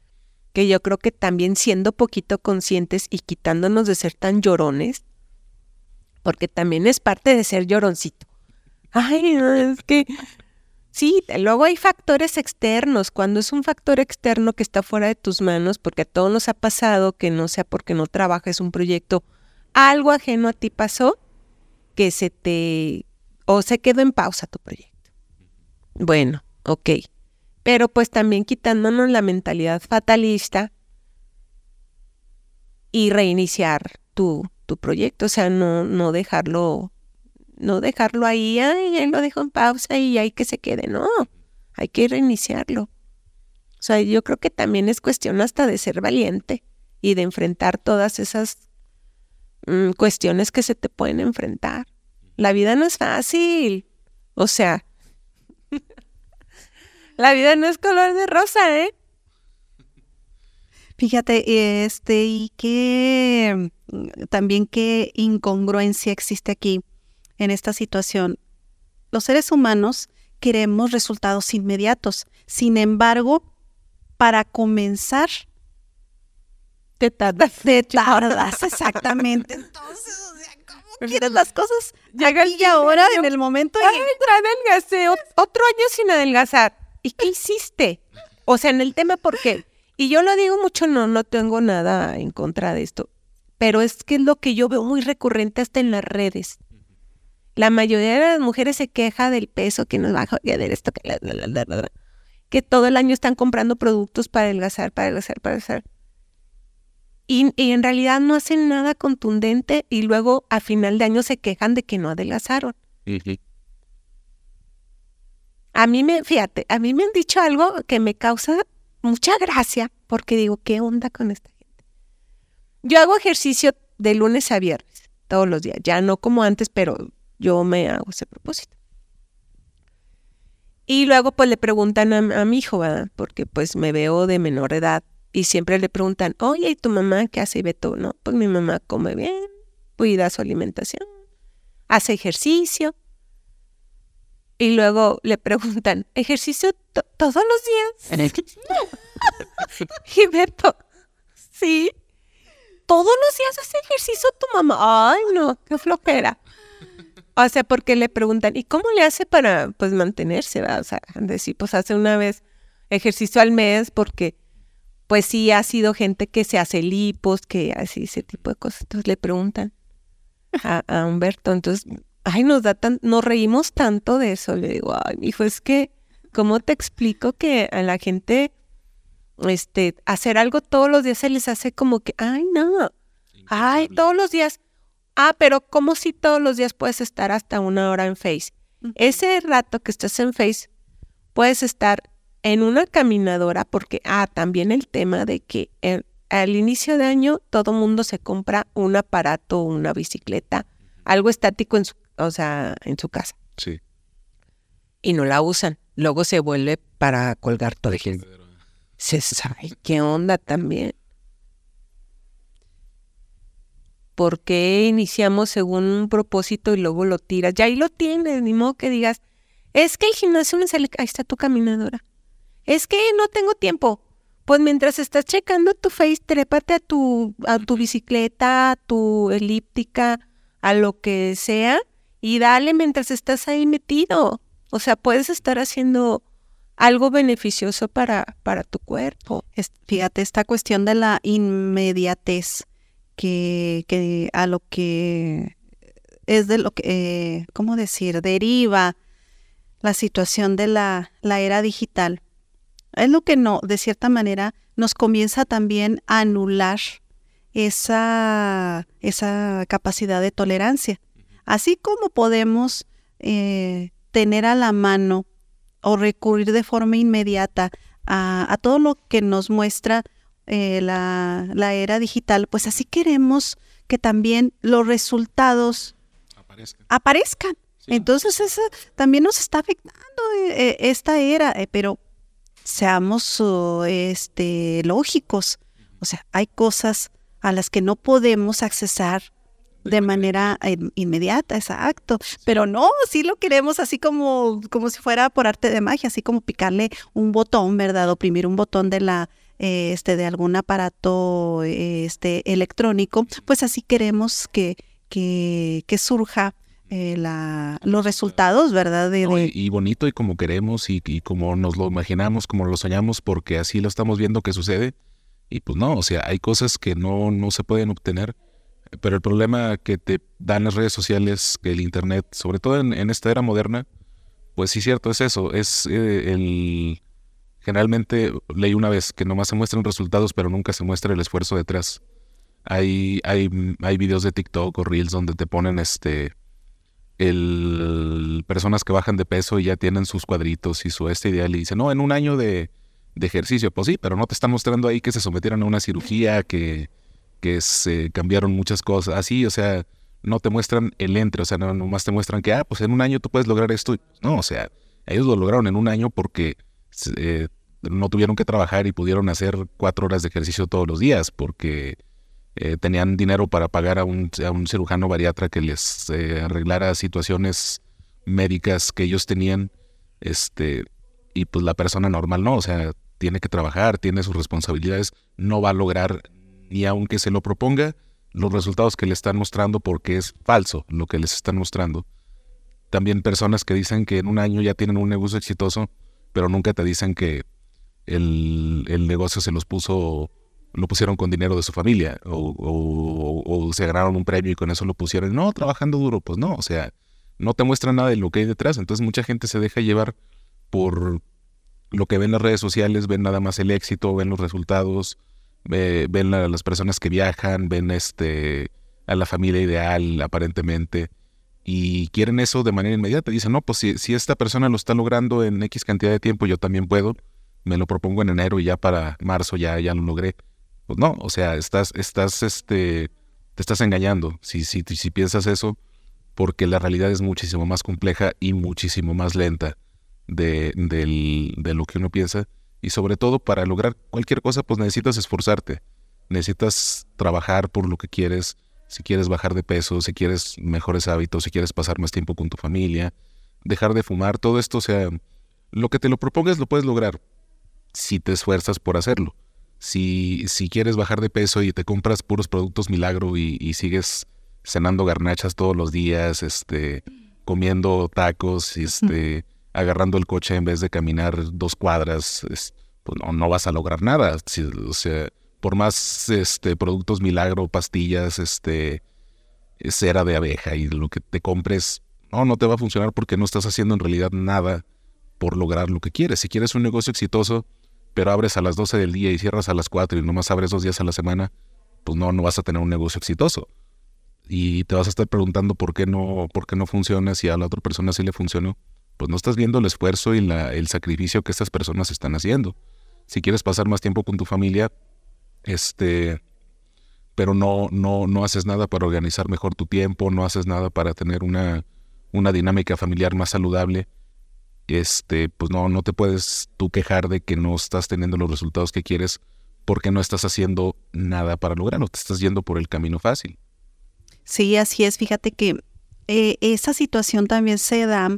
que yo creo que también siendo poquito conscientes y quitándonos de ser tan llorones, porque también es parte de ser lloroncito. Ay, es que Sí, luego hay factores externos. Cuando es un factor externo que está fuera de tus manos, porque a todos nos ha pasado que no sea porque no trabajes un proyecto, algo ajeno a ti pasó, que se te... o se quedó en pausa tu proyecto. Bueno, ok. Pero pues también quitándonos la mentalidad fatalista y reiniciar tu, tu proyecto, o sea, no, no dejarlo no dejarlo ahí, ay, lo dejo en pausa y hay que se quede, no, hay que reiniciarlo. O sea, yo creo que también es cuestión hasta de ser valiente y de enfrentar todas esas mm, cuestiones que se te pueden enfrentar. La vida no es fácil. O sea, [LAUGHS] la vida no es color de rosa, ¿eh? Fíjate, este, y qué mm, también qué incongruencia existe aquí en esta situación. Los seres humanos queremos resultados inmediatos. Sin embargo, para comenzar, te tardas. Te tardas, exactamente. [LAUGHS] Entonces, o sea, ¿cómo quieres las cosas? Llega el día ahora, en el momento. Ay, adelgacé, otro año sin adelgazar. ¿Y qué hiciste? O sea, en el tema, ¿por qué? Y yo lo digo mucho, no, no tengo nada en contra de esto, pero es que es lo que yo veo muy recurrente hasta en las redes. La mayoría de las mujeres se queja del peso que nos baja, de esto, que, que todo el año están comprando productos para adelgazar, para adelgazar, para adelgazar. Y, en realidad no hacen nada contundente y luego a final de año se quejan de que no adelgazaron. A mí me, fíjate, a mí me han dicho algo que me causa mucha gracia porque digo, ¿qué onda con esta gente? Yo hago ejercicio de lunes a viernes, todos los días, ya no como antes, pero yo me hago ese propósito. Y luego pues le preguntan a, mi hijo, ¿verdad? Porque pues me veo de menor edad y siempre le preguntan, oye, ¿y tu mamá qué hace? Y Beto, no, pues mi mamá come bien, cuida su alimentación, hace ejercicio. Y luego le preguntan, ¿ejercicio todos los días? [LAUGHS] y Beto, sí, todos los días hace ejercicio tu mamá. Ay, no, qué flojera. O sea, porque le preguntan, ¿y cómo le hace para pues mantenerse? O sea, decir, pues hace una vez ejercicio al mes porque pues sí ha sido gente que se hace lipos, que así ese tipo de cosas. Entonces le preguntan a, a Humberto. Entonces, ay, nos da tan, nos reímos tanto de eso. Le digo, ay, hijo, es que, ¿cómo te explico que a la gente, este, hacer algo todos los días se les hace como que, ay, no, ay, todos los días. Ah, pero como si todos los días puedes estar hasta una hora en Face? Ese rato que estás en Face, puedes estar en una caminadora, porque, ah, también el tema de que al inicio de año todo mundo se compra un aparato, una bicicleta, algo estático en su, o sea, en su casa. Sí. Y no la usan. Luego se vuelve para colgar todo. Se sabe qué onda también. ¿Por qué iniciamos según un propósito y luego lo tiras? Ya ahí lo tienes, ni modo que digas, es que el gimnasio me sale, ahí está tu caminadora. Es que no tengo tiempo. Pues mientras estás checando tu face, trépate a tu, a tu bicicleta, a tu elíptica, a lo que sea, y dale mientras estás ahí metido. O sea, puedes estar haciendo algo beneficioso para, para tu cuerpo. fíjate, esta cuestión de la inmediatez que, que a lo que es de lo que, eh, ¿cómo decir? Deriva la situación de la, la era digital. Es lo que no, de cierta manera, nos comienza también a anular esa, esa capacidad de tolerancia. Así como podemos eh, tener a la mano o recurrir de forma inmediata a, a todo lo que nos muestra eh, la, la, era digital, pues así queremos que también los resultados aparezcan. Entonces eso también nos está afectando eh, esta era, eh, pero seamos este, lógicos. O sea, hay cosas a las que no podemos accesar de manera inmediata, exacto. Pero no, sí lo queremos así como, como si fuera por arte de magia, así como picarle un botón, ¿verdad? Oprimir un botón de la, este, de algún aparato este, electrónico, pues así queremos que, que, que surja eh, la, los resultados, ¿verdad? De, y, bonito y como queremos y, y, como nos lo imaginamos, como lo soñamos, porque así lo estamos viendo que sucede. Y pues no, o sea, hay cosas que no, no se pueden obtener, pero el problema que te dan las redes sociales, que el Internet, sobre todo en, en esta era moderna, pues sí, cierto, es eso, es eh, el Generalmente leí una vez que nomás se muestran resultados, pero nunca se muestra el esfuerzo detrás. Hay, hay, hay videos de TikTok o Reels donde te ponen este el personas que bajan de peso y ya tienen sus cuadritos y su este ideal y dicen, no, en un año de, de ejercicio, pues sí, pero no te están mostrando ahí que se sometieron a una cirugía, que, que se cambiaron muchas cosas, así, o sea, no te muestran el entre, o sea, no, nomás te muestran que, ah, pues en un año tú puedes lograr esto. No, o sea, ellos lo lograron en un año porque eh, no tuvieron que trabajar y pudieron hacer cuatro horas de ejercicio todos los días porque eh, tenían dinero para pagar a un, a un cirujano bariatra que les eh, arreglara situaciones médicas que ellos tenían, este, y pues la persona normal no, o sea, tiene que trabajar, tiene sus responsabilidades, no va a lograr ni aunque se lo proponga los resultados que le están mostrando porque es falso lo que les están mostrando. También personas que dicen que en un año ya tienen un negocio exitoso, pero nunca te dicen que el, el negocio se los puso, lo pusieron con dinero de su familia o, o, se ganaron un premio y con eso lo pusieron. No, trabajando duro, pues no, o sea, no te muestran nada de lo que hay detrás. Entonces mucha gente se deja llevar por lo que ven las redes sociales, ven nada más el éxito, ven los resultados, ven a las personas que viajan, ven este a la familia ideal aparentemente y quieren eso de manera inmediata. Dicen, no, pues si, si esta persona lo está logrando en X cantidad de tiempo, yo también puedo. me lo propongo en enero y ya para marzo ya, ya lo logré. Pues no, o sea, estás, estás, este, te estás engañando si, si, si piensas eso, porque la realidad es muchísimo más compleja y muchísimo más lenta de, de lo que uno piensa. Y sobre todo para lograr cualquier cosa, pues necesitas esforzarte, necesitas trabajar por lo que quieres, si quieres bajar de peso, si quieres mejores hábitos, si quieres pasar más tiempo con tu familia, dejar de fumar, todo esto, o sea, lo que te lo propongas lo puedes lograr si te esfuerzas por hacerlo. Si, si quieres bajar de peso y te compras puros productos milagro y, sigues cenando garnachas todos los días, este, comiendo tacos, este, [LAUGHS] agarrando el coche en vez de caminar dos cuadras, pues no, no, vas a lograr nada. o sea, por más este, productos milagro, pastillas, este, cera de abeja y lo que te compres, no, no te va a funcionar porque no estás haciendo en realidad nada por lograr lo que quieres. Si quieres un negocio exitoso, pero abres a las 12 del día y cierras a las 4 y nomás abres dos días a la semana, pues no, no vas a tener un negocio exitoso. Y te vas a estar preguntando por qué no, por qué no funciona, si a la otra persona sí le funcionó. Pues no estás viendo el esfuerzo y el sacrificio que estas personas están haciendo. Si quieres pasar más tiempo con tu familia, este, pero no, no, no haces nada para organizar mejor tu tiempo, no haces nada para tener una, una dinámica familiar más saludable, este, pues no, no te puedes tú quejar de que no estás teniendo los resultados que quieres porque no estás haciendo nada para lograrlo, te estás yendo por el camino fácil. Sí, así es. Fíjate que eh, esa situación también se da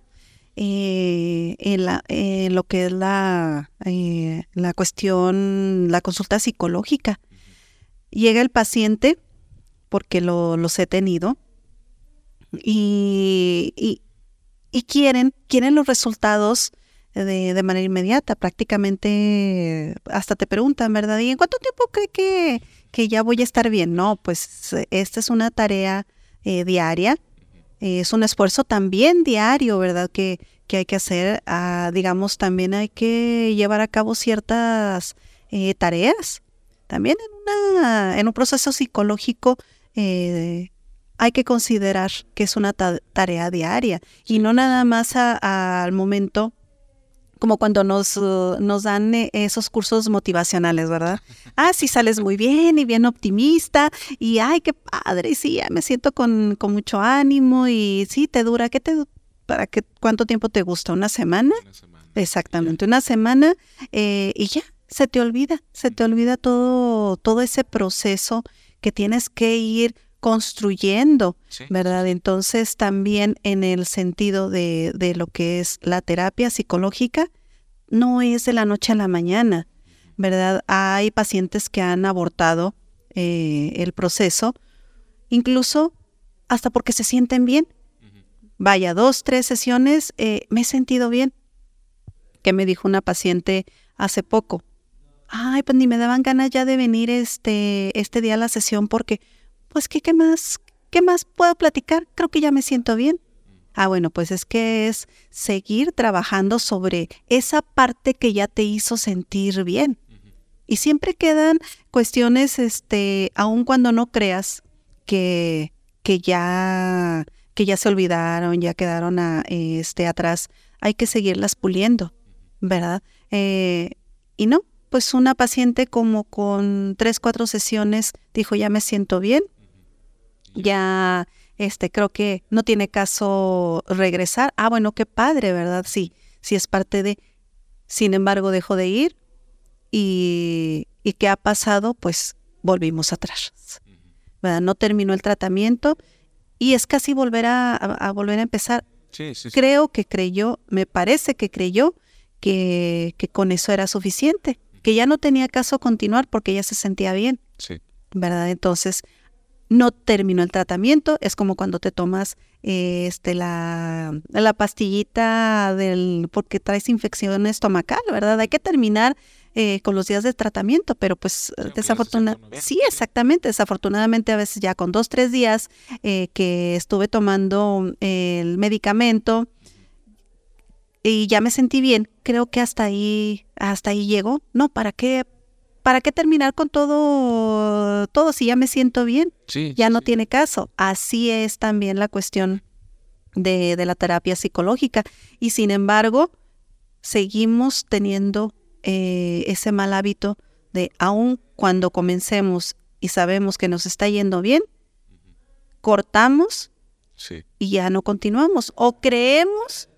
eh, en, la, lo que es la, eh, la cuestión, la consulta psicológica. Llega el paciente, porque lo, los he tenido, y, y quieren, quieren los resultados de, de, manera inmediata. Prácticamente hasta te preguntan, ¿verdad? ¿Y en cuánto tiempo cree que, que ya voy a estar bien? No, pues esta es una tarea eh, diaria. Es un esfuerzo también diario, ¿verdad? Que, que hay que hacer. Ah, digamos, también hay que llevar a cabo ciertas eh, tareas. También en, una, en un proceso psicológico eh, hay que considerar que es una tarea diaria y no nada más al momento como cuando nos, uh, nos dan eh, esos cursos motivacionales, ¿verdad? Ah, sí, sales muy bien y bien optimista y ay, qué padre, sí, me siento con, con mucho ánimo y sí, te dura, ¿qué te, para qué, cuánto tiempo te gusta? ¿Una semana? Exactamente, una semana eh, y ya, se te olvida, se te olvida todo, todo ese proceso que tienes que ir construyendo, ¿verdad? Entonces también en el sentido de, de, lo que es la terapia psicológica, no es de la noche a la mañana, ¿verdad? Hay pacientes que han abortado eh, el proceso, incluso hasta porque se sienten bien. Vaya, dos, tres sesiones, eh, me he sentido bien. Que me dijo una paciente hace poco, ay, pues ni me daban ganas ya de venir este, este día a la sesión porque pues ¿qué, qué más, qué más puedo platicar? Creo que ya me siento bien. Ah, bueno, pues es que es seguir trabajando sobre esa parte que ya te hizo sentir bien. Y siempre quedan cuestiones, este, aun cuando no creas que, que ya, que ya se olvidaron, ya quedaron a, este, atrás, hay que seguirlas puliendo, ¿verdad? Eh, y no, pues una paciente como con tres, cuatro sesiones dijo, ya me siento bien, ya este creo que no tiene caso regresar. Ah, bueno, qué padre, ¿verdad? Sí, sí es parte de. Sin embargo, dejó de ir y, y ¿qué ha pasado? Pues volvimos atrás. ¿verdad? No terminó el tratamiento y es casi volver a, volver a empezar. Creo que creyó, me parece que creyó que, que con eso era suficiente, que ya no tenía caso continuar porque ya se sentía bien. Sí. ¿Verdad? Entonces, no terminó el tratamiento, es como cuando te tomas este la, la pastillita del porque traes infección estomacal, ¿verdad? Hay que terminar eh, con los días de tratamiento, pero pues desafortunadamente, sí, exactamente, desafortunadamente a veces ya con dos, tres días eh, que estuve tomando el medicamento y ya me sentí bien, creo que hasta ahí, hasta ahí llegó, no, ¿para qué? ¿Para qué terminar con todo, todo si ya me siento bien? ya no tiene caso. Así es también la cuestión de, la terapia psicológica. Y sin embargo, seguimos teniendo eh, ese mal hábito de aun cuando comencemos y sabemos que nos está yendo bien, cortamos y ya no continuamos. O creemos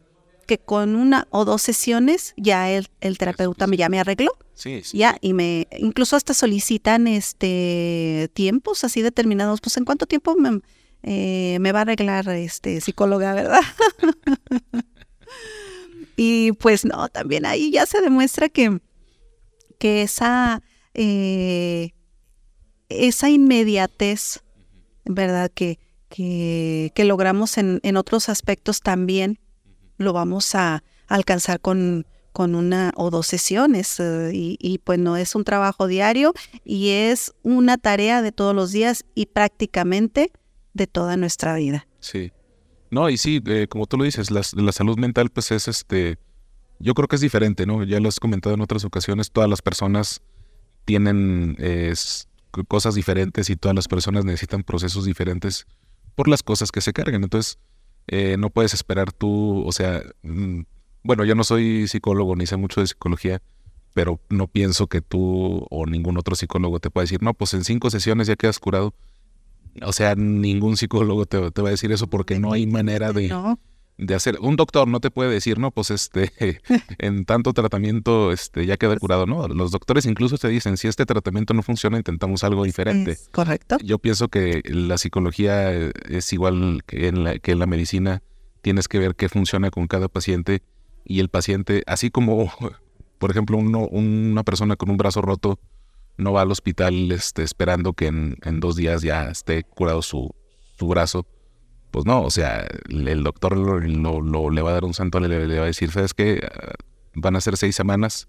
que con una o dos sesiones ya el, terapeuta me, ya me arregló. Sí, Ya, y me, incluso hasta solicitan este tiempos así determinados. Pues en cuánto tiempo me, eh, me va a arreglar este psicóloga, ¿verdad? [LAUGHS] y pues no, también ahí ya se demuestra que, que esa, eh, esa inmediatez, ¿verdad? Que, que, que logramos en, en, otros aspectos también lo vamos a alcanzar con, con una o dos sesiones eh, y, pues no es un trabajo diario y es una tarea de todos los días y prácticamente de toda nuestra vida. Sí. No, y sí, eh, como tú lo dices, la, salud mental pues es este, yo creo que es diferente, ¿no? Ya lo has comentado en otras ocasiones, todas las personas tienen cosas diferentes y todas las personas necesitan procesos diferentes por las cosas que se cargan. Entonces, eh, no puedes esperar tú, o sea, mm, bueno, yo no soy psicólogo ni sé mucho de psicología, pero no pienso que tú o ningún otro psicólogo te pueda decir, no, pues en cinco sesiones ya quedas curado. O sea, ningún psicólogo te, va a decir eso porque no hay manera de, de hacer. Un doctor no te puede decir, no, pues este, [LAUGHS] en tanto tratamiento este, ya queda curado. No, los doctores incluso te dicen, si este tratamiento no funciona, intentamos algo diferente. correcto. Yo pienso que la psicología es igual que en la, que en la medicina. Tienes que ver qué funciona con cada paciente y el paciente, así como, [LAUGHS] por ejemplo, uno, una persona con un brazo roto no va al hospital este, esperando que en, dos días ya esté curado su, su, brazo. Pues no, o sea, el doctor lo, le va a dar un santo, le, le va a decir, ¿sabes qué? Ah, van a ser seis semanas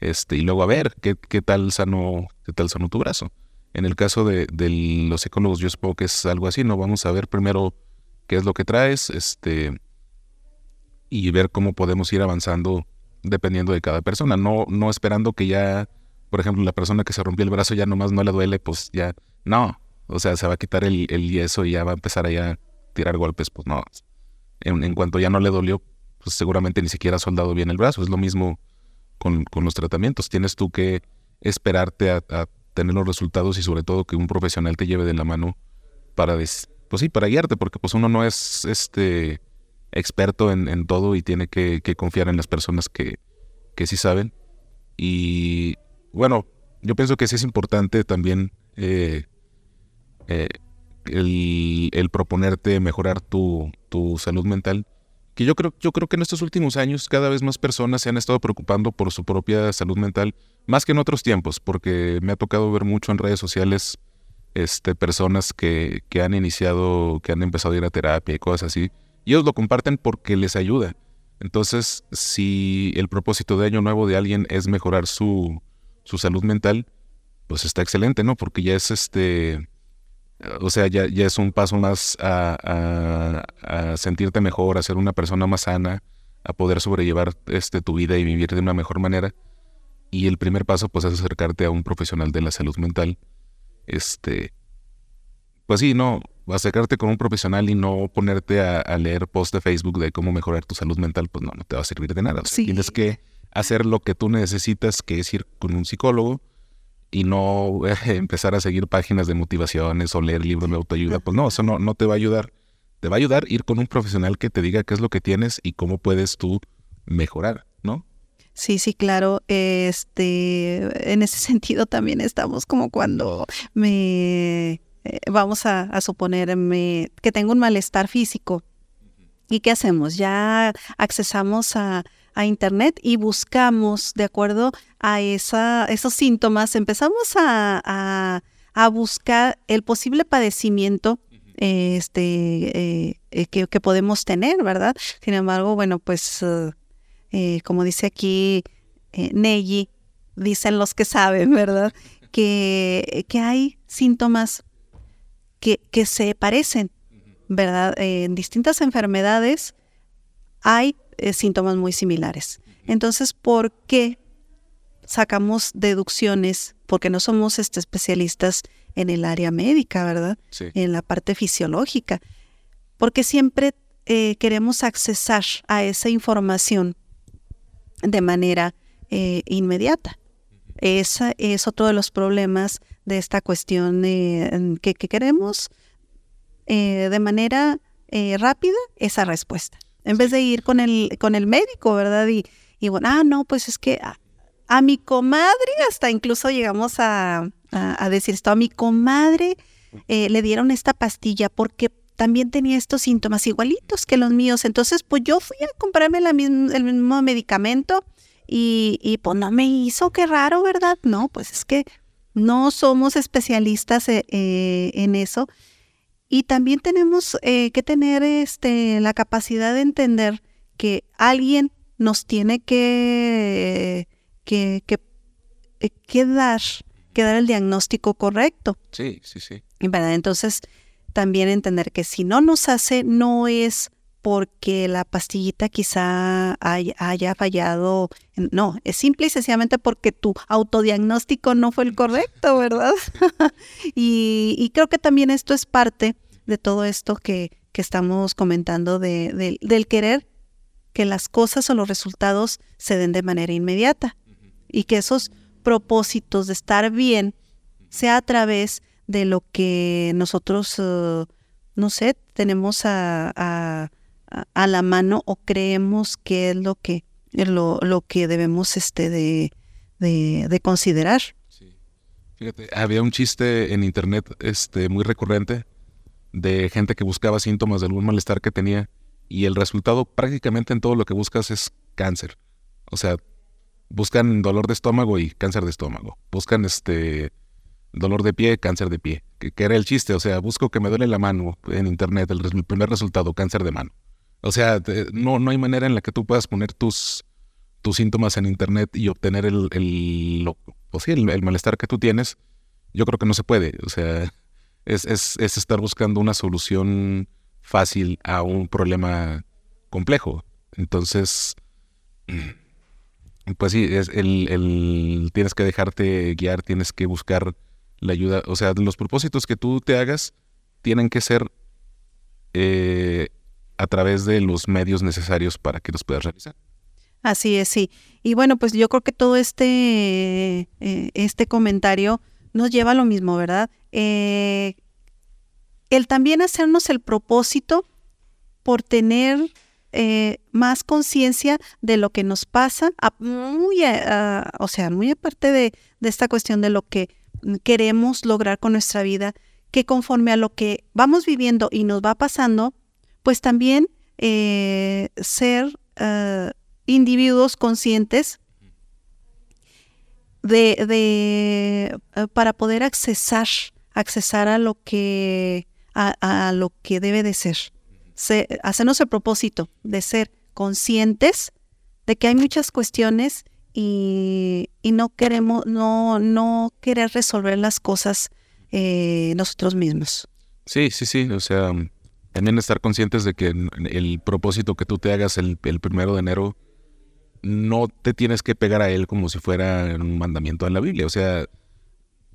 este, y luego a ver qué, qué, tal sano, qué tal sano tu brazo. En el caso de, los psicólogos, yo supongo que es algo así, ¿no? Vamos a ver primero qué es lo que traes, este, y ver cómo podemos ir avanzando dependiendo de cada persona, no, no esperando que ya por ejemplo, la persona que se rompió el brazo ya nomás no le duele, pues ya no. O sea, se va a quitar el, yeso y ya va a empezar a tirar golpes, pues no. En, cuanto ya no le dolió, pues seguramente ni siquiera ha soldado bien el brazo. Es lo mismo con, los tratamientos. Tienes tú que esperarte a, tener los resultados y sobre todo que un profesional te lleve de la mano para, pues sí, para guiarte, porque pues uno no es este experto en, todo y tiene que, confiar en las personas que, que sí saben. Y bueno, yo pienso que sí es importante también eh, eh, el, proponerte mejorar tu, salud mental. Que yo creo, yo creo que en estos últimos años cada vez más personas se han estado preocupando por su propia salud mental, más que en otros tiempos, porque me ha tocado ver mucho en redes sociales este, personas que, que han iniciado, que han empezado a ir a terapia y cosas así. Y ellos lo comparten porque les ayuda. Entonces, si el propósito de año nuevo de alguien es mejorar su, su salud mental, pues está excelente, ¿no? Porque ya es este, o sea, ya, ya es un paso más a, sentirte mejor, a ser una persona más sana, a poder sobrellevar este, tu vida y vivir de una mejor manera. Y el primer paso, pues, es acercarte a un profesional de la salud mental. Este, pues sí, no, acercarte con un profesional y no ponerte a, leer post de Facebook de cómo mejorar tu salud mental, pues no, no te va a servir de nada. Tienes que hacer lo que tú necesitas, que es ir con un psicólogo y no [LAUGHS] empezar a seguir páginas de motivaciones o leer libros de autoayuda. Pues no, eso no, no te va a ayudar. Te va a ayudar ir con un profesional que te diga qué es lo que tienes y cómo puedes tú mejorar, ¿no? Sí, sí, claro. Este, en ese [LAUGHS] sentido también estamos como cuando me eh, vamos a, a suponerme que tengo un malestar físico. ¿Y qué hacemos? Ya accesamos a, a Internet y buscamos, de acuerdo a esa, esos síntomas, empezamos a, a, buscar el posible padecimiento este, eh, eh, que, que, podemos tener, ¿verdad? Sin embargo, bueno, pues eh, como dice aquí Neji, dicen los que saben, ¿verdad? [LAUGHS] Que, que hay síntomas que, que se parecen, ¿verdad? en distintas enfermedades hay eh, síntomas muy similares. Entonces, ¿por qué sacamos deducciones? Porque no somos este, especialistas en el área médica, ¿verdad? En la parte fisiológica. Porque siempre eh, queremos accesar a esa información de manera eh, inmediata. Ese es otro de los problemas de esta cuestión que, queremos de manera rápida esa respuesta. En vez de ir con el, con el médico, ¿verdad? Y, y bueno, ah, no, pues es que a, mi comadre, hasta incluso llegamos a, decir esto, a mi comadre le dieron esta pastilla porque también tenía estos síntomas igualitos que los míos. Entonces, pues yo fui a comprarme el mismo medicamento y, y pues no me hizo, qué raro, ¿verdad? No, pues es que no somos especialistas eh, eh, en eso. Y también tenemos eh, que tener este, la capacidad de entender que alguien nos tiene que, que, que, que dar, que dar el diagnóstico correcto. Sí, sí, sí. ¿Verdad? Entonces, también entender que si no nos hace, no es porque la pastillita quizá haya, fallado. No, es simple y sencillamente porque tu autodiagnóstico no fue el correcto, ¿verdad? [LAUGHS] y, creo que también esto es parte de todo esto que, que estamos comentando de, del querer que las cosas o los resultados se den de manera inmediata y que esos propósitos de estar bien sea a través de lo que nosotros, eh, no sé, tenemos a a la mano o creemos que es lo que, lo, lo que debemos este de, de, considerar. Fíjate, había un chiste en internet este, muy recurrente de gente que buscaba síntomas de algún malestar que tenía y el resultado prácticamente en todo lo que buscas es cáncer. O sea, buscan dolor de estómago y cáncer de estómago. Buscan este dolor de pie, cáncer de pie. Que, era el chiste. O sea, busco que me duele la mano en internet. el primer resultado, cáncer de mano. O sea, no, no hay manera en la que tú puedas poner tus, tus síntomas en internet y obtener el, el, pues el, malestar que tú tienes. Yo creo que no se puede. O sea, es, es, es estar buscando una solución fácil a un problema complejo. Entonces, [CLEARS THROAT] pues sí, es el, el, tienes que dejarte guiar, tienes que buscar la ayuda. O sea, los propósitos que tú te hagas tienen que ser eh, a través de los medios necesarios para que los puedas realizar. Así es, sí. Y bueno, pues yo creo que todo este, eh, este comentario nos lleva a lo mismo, ¿verdad? Eh, el también hacernos el propósito por tener eh, más conciencia de lo que nos pasa, muy, o sea, muy aparte de, de esta cuestión de lo que queremos lograr con nuestra vida, que conforme a lo que vamos viviendo y nos va pasando, pues también eh, ser eh, individuos conscientes de, de eh, para poder accesar, accesar a lo que a, lo que debe de ser. hacernos el propósito de ser conscientes de que hay muchas cuestiones y, y no queremos, no, no querer resolver las cosas nosotros mismos. Sí, sí, sí. O sea, también estar conscientes de que el propósito que tú te hagas el, primero de enero, no te tienes que pegar a él como si fuera un mandamiento de la Biblia. O sea,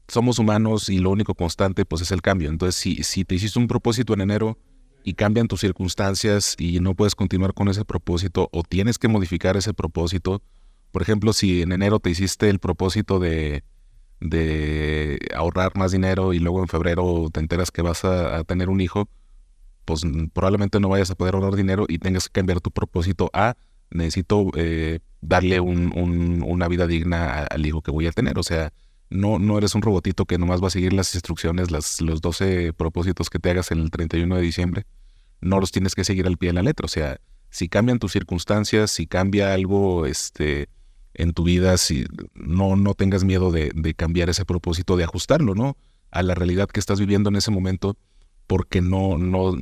somos humanos y lo único constante pues es el cambio. Entonces, si, si te hiciste un propósito en enero y cambian tus circunstancias y no puedes continuar con ese propósito o tienes que modificar ese propósito, por ejemplo, si en enero te hiciste el propósito de, de ahorrar más dinero y luego en febrero te enteras que vas a tener un hijo, pues probablemente no vayas a poder ahorrar dinero y tengas que cambiar tu propósito a necesito eh, darle una vida digna al hijo que voy a tener. O sea, no, no eres un robotito que nomás va a seguir las instrucciones, las, los 12 propósitos que te hagas en el 31 de diciembre. No los tienes que seguir al pie de la letra. O sea, si cambian tus circunstancias, si cambia algo este, en tu vida, si no, no tengas miedo de, de cambiar ese propósito, de ajustarlo, ¿no? A la realidad que estás viviendo en ese momento, porque no, no,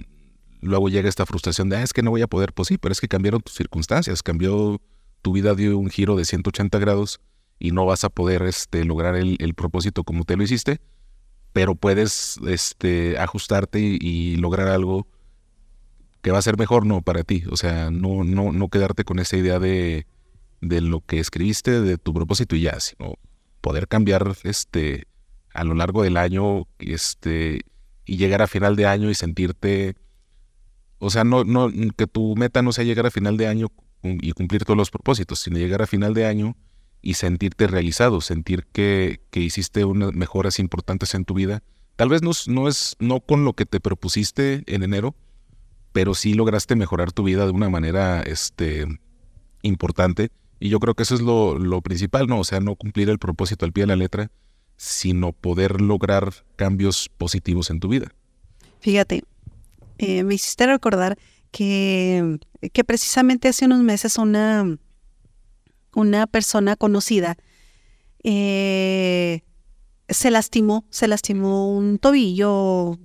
luego llega esta frustración de, ah, es que no voy a poder. Pues sí, pero es que cambiaron tus circunstancias, cambió tu vida, dio un giro de 180 grados y no vas a poder este, lograr el, propósito como te lo hiciste, pero puedes este, ajustarte y, lograr algo que va a ser mejor, no, para ti. O sea, no, no, no quedarte con esa idea de, de lo que escribiste, de tu propósito y ya, sino poder cambiar este, a lo largo del año este, y llegar a final de año y sentirte o sea, no, no, que tu meta no sea llegar a final de año y cumplir todos los propósitos, sino llegar a final de año y sentirte realizado, sentir que, que hiciste unas mejoras importantes en tu vida. Tal vez no, es no con lo que te propusiste en enero, pero sí lograste mejorar tu vida de una manera este, importante. Y yo creo que eso es lo, lo principal, ¿no? O sea, no cumplir el propósito al pie de la letra, sino poder lograr cambios positivos en tu vida. Fíjate, eh, me hiciste recordar que, que precisamente hace unos meses una, una persona conocida eh, se lastimó, se lastimó un tobillo,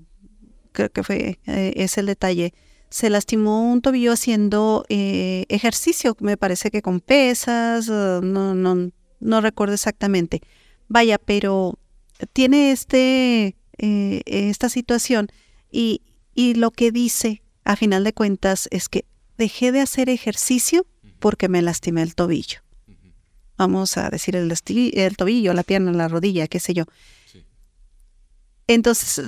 creo que fue, eh, es el detalle, se lastimó un tobillo haciendo eh, ejercicio, me parece que con pesas, no, no, no recuerdo exactamente. Vaya, pero tiene este, esta situación y, y lo que dice, a final de cuentas, es que dejé de hacer ejercicio porque me lastimé el tobillo vamos a decir el, el tobillo, la pierna, la rodilla, qué sé yo. Entonces,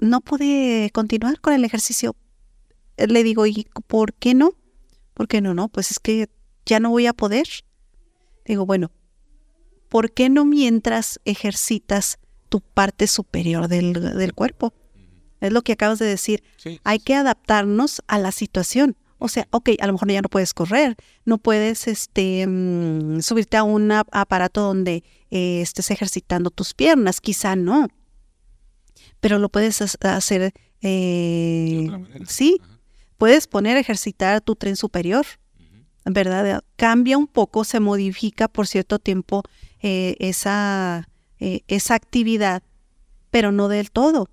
no pude continuar con el ejercicio. Le digo, ¿y por qué no? ¿Por qué no? No, pues es que ya no voy a poder. Digo, bueno, ¿por qué no mientras ejercitas tu parte superior del, cuerpo? Es lo que acabas de decir. Hay que adaptarnos a la situación. O sea, ok, a lo mejor ya no puedes correr, no puedes este, mm, subirte a un aparato donde eh, estés ejercitando tus piernas, quizá no, pero lo puedes hacer, eh, sí, puedes poner a ejercitar tu tren superior, ¿verdad? Cambia un poco, se modifica por cierto tiempo eh, esa, esa actividad, pero no del todo,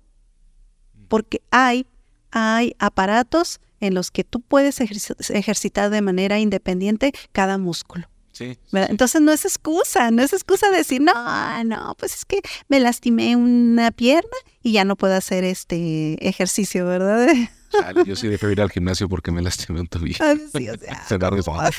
porque hay, hay aparatos en los que tú puedes ejercitar de manera independiente cada músculo. Sí, Entonces no es excusa, no es excusa decir, no, no, pues es que me lastimé una pierna y ya no puedo hacer este ejercicio, ¿verdad? [LAUGHS] yo sí dejé ir al gimnasio porque me lastimé un tobillo. Ah, sí, o sea, [LAUGHS]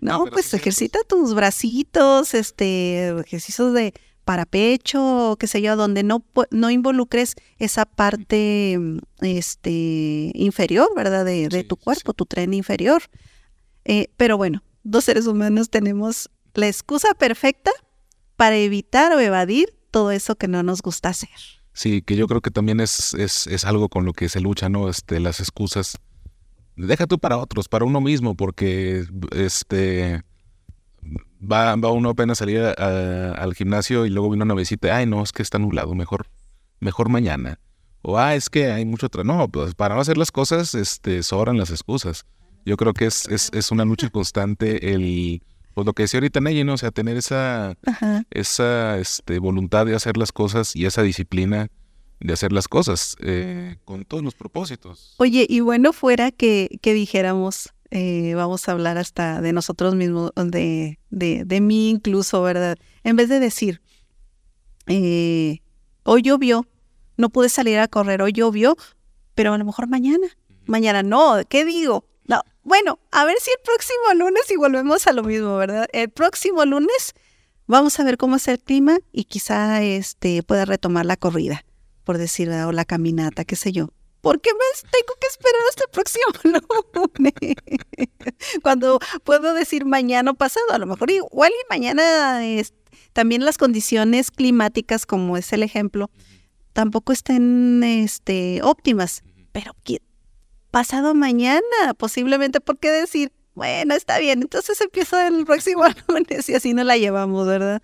no, [LAUGHS] pues ejercita tus bracitos, este, ejercicios de para pecho, qué sé yo, donde no, no involucres esa parte este, inferior, ¿verdad? De, de tu cuerpo, tu tren inferior. Eh, pero bueno, dos seres humanos tenemos la excusa perfecta para evitar o evadir todo eso que no nos gusta hacer. Sí, que yo creo que también es, es, es algo con lo que se lucha, ¿no? Este, las excusas. Deja tú para otros, para uno mismo, porque este va, va uno apenas a salir al gimnasio y luego viene una visita, ay no, es que está nublado, mejor, mejor mañana. O ah, es que hay mucho trabajo. No, pues para no hacer las cosas, este, sobran las excusas. Yo creo que es, es, es una lucha constante el, pues lo que decía ahorita Ney, ¿no? O sea, tener esa, esa este, voluntad de hacer las cosas y esa disciplina de hacer las cosas eh, con todos los propósitos. Oye, y bueno fuera que, que dijéramos, eh, vamos a hablar hasta de nosotros mismos, de, de, de mí incluso, ¿verdad? En vez de decir, eh, hoy llovió, no pude salir a correr, hoy llovió, pero a lo mejor mañana. Mañana no, ¿qué digo? No, bueno, a ver si el próximo lunes y volvemos a lo mismo, ¿verdad? El próximo lunes vamos a ver cómo es el clima y quizá este pueda retomar la corrida, por decir, o la caminata, qué sé yo. ¿Por qué me tengo que esperar hasta el próximo [LAUGHS] lunes? Cuando puedo decir mañana o pasado, a lo mejor igual y mañana también las condiciones climáticas, como es el ejemplo, tampoco estén este, óptimas. Pero pasado mañana, posiblemente, ¿por qué decir? Bueno, está bien, entonces empieza el próximo [LAUGHS] lunes y así no la llevamos, ¿verdad?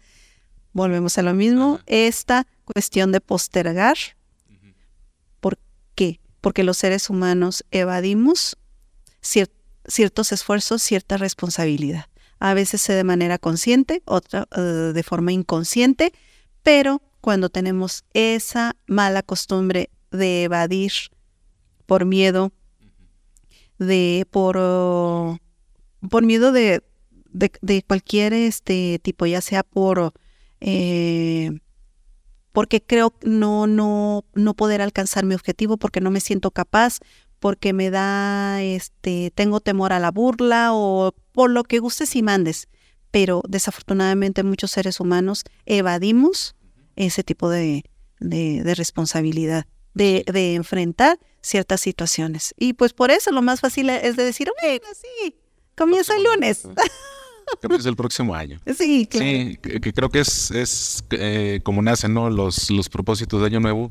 Volvemos a lo mismo, esta cuestión de postergar. Porque los seres humanos evadimos ciertos esfuerzos, cierta responsabilidad. A veces de manera consciente, otra eh, de forma inconsciente, pero cuando tenemos esa mala costumbre de evadir por miedo, de por, por miedo de, de, cualquier este tipo, ya sea por eh, porque creo no, no, no poder alcanzar mi objetivo, porque no me siento capaz, porque me da, este, tengo temor a la burla o por lo que gustes y mandes. Pero desafortunadamente muchos seres humanos evadimos ese tipo de, de, responsabilidad, de, de, enfrentar ciertas situaciones. Y pues por eso lo más fácil es de decir, bueno, sí, comienza el lunes. Creo que es el próximo año. [LAUGHS] Sí, claro. Sí, que, que creo que es, es eh, como nacen ¿no? los, los propósitos de Año Nuevo.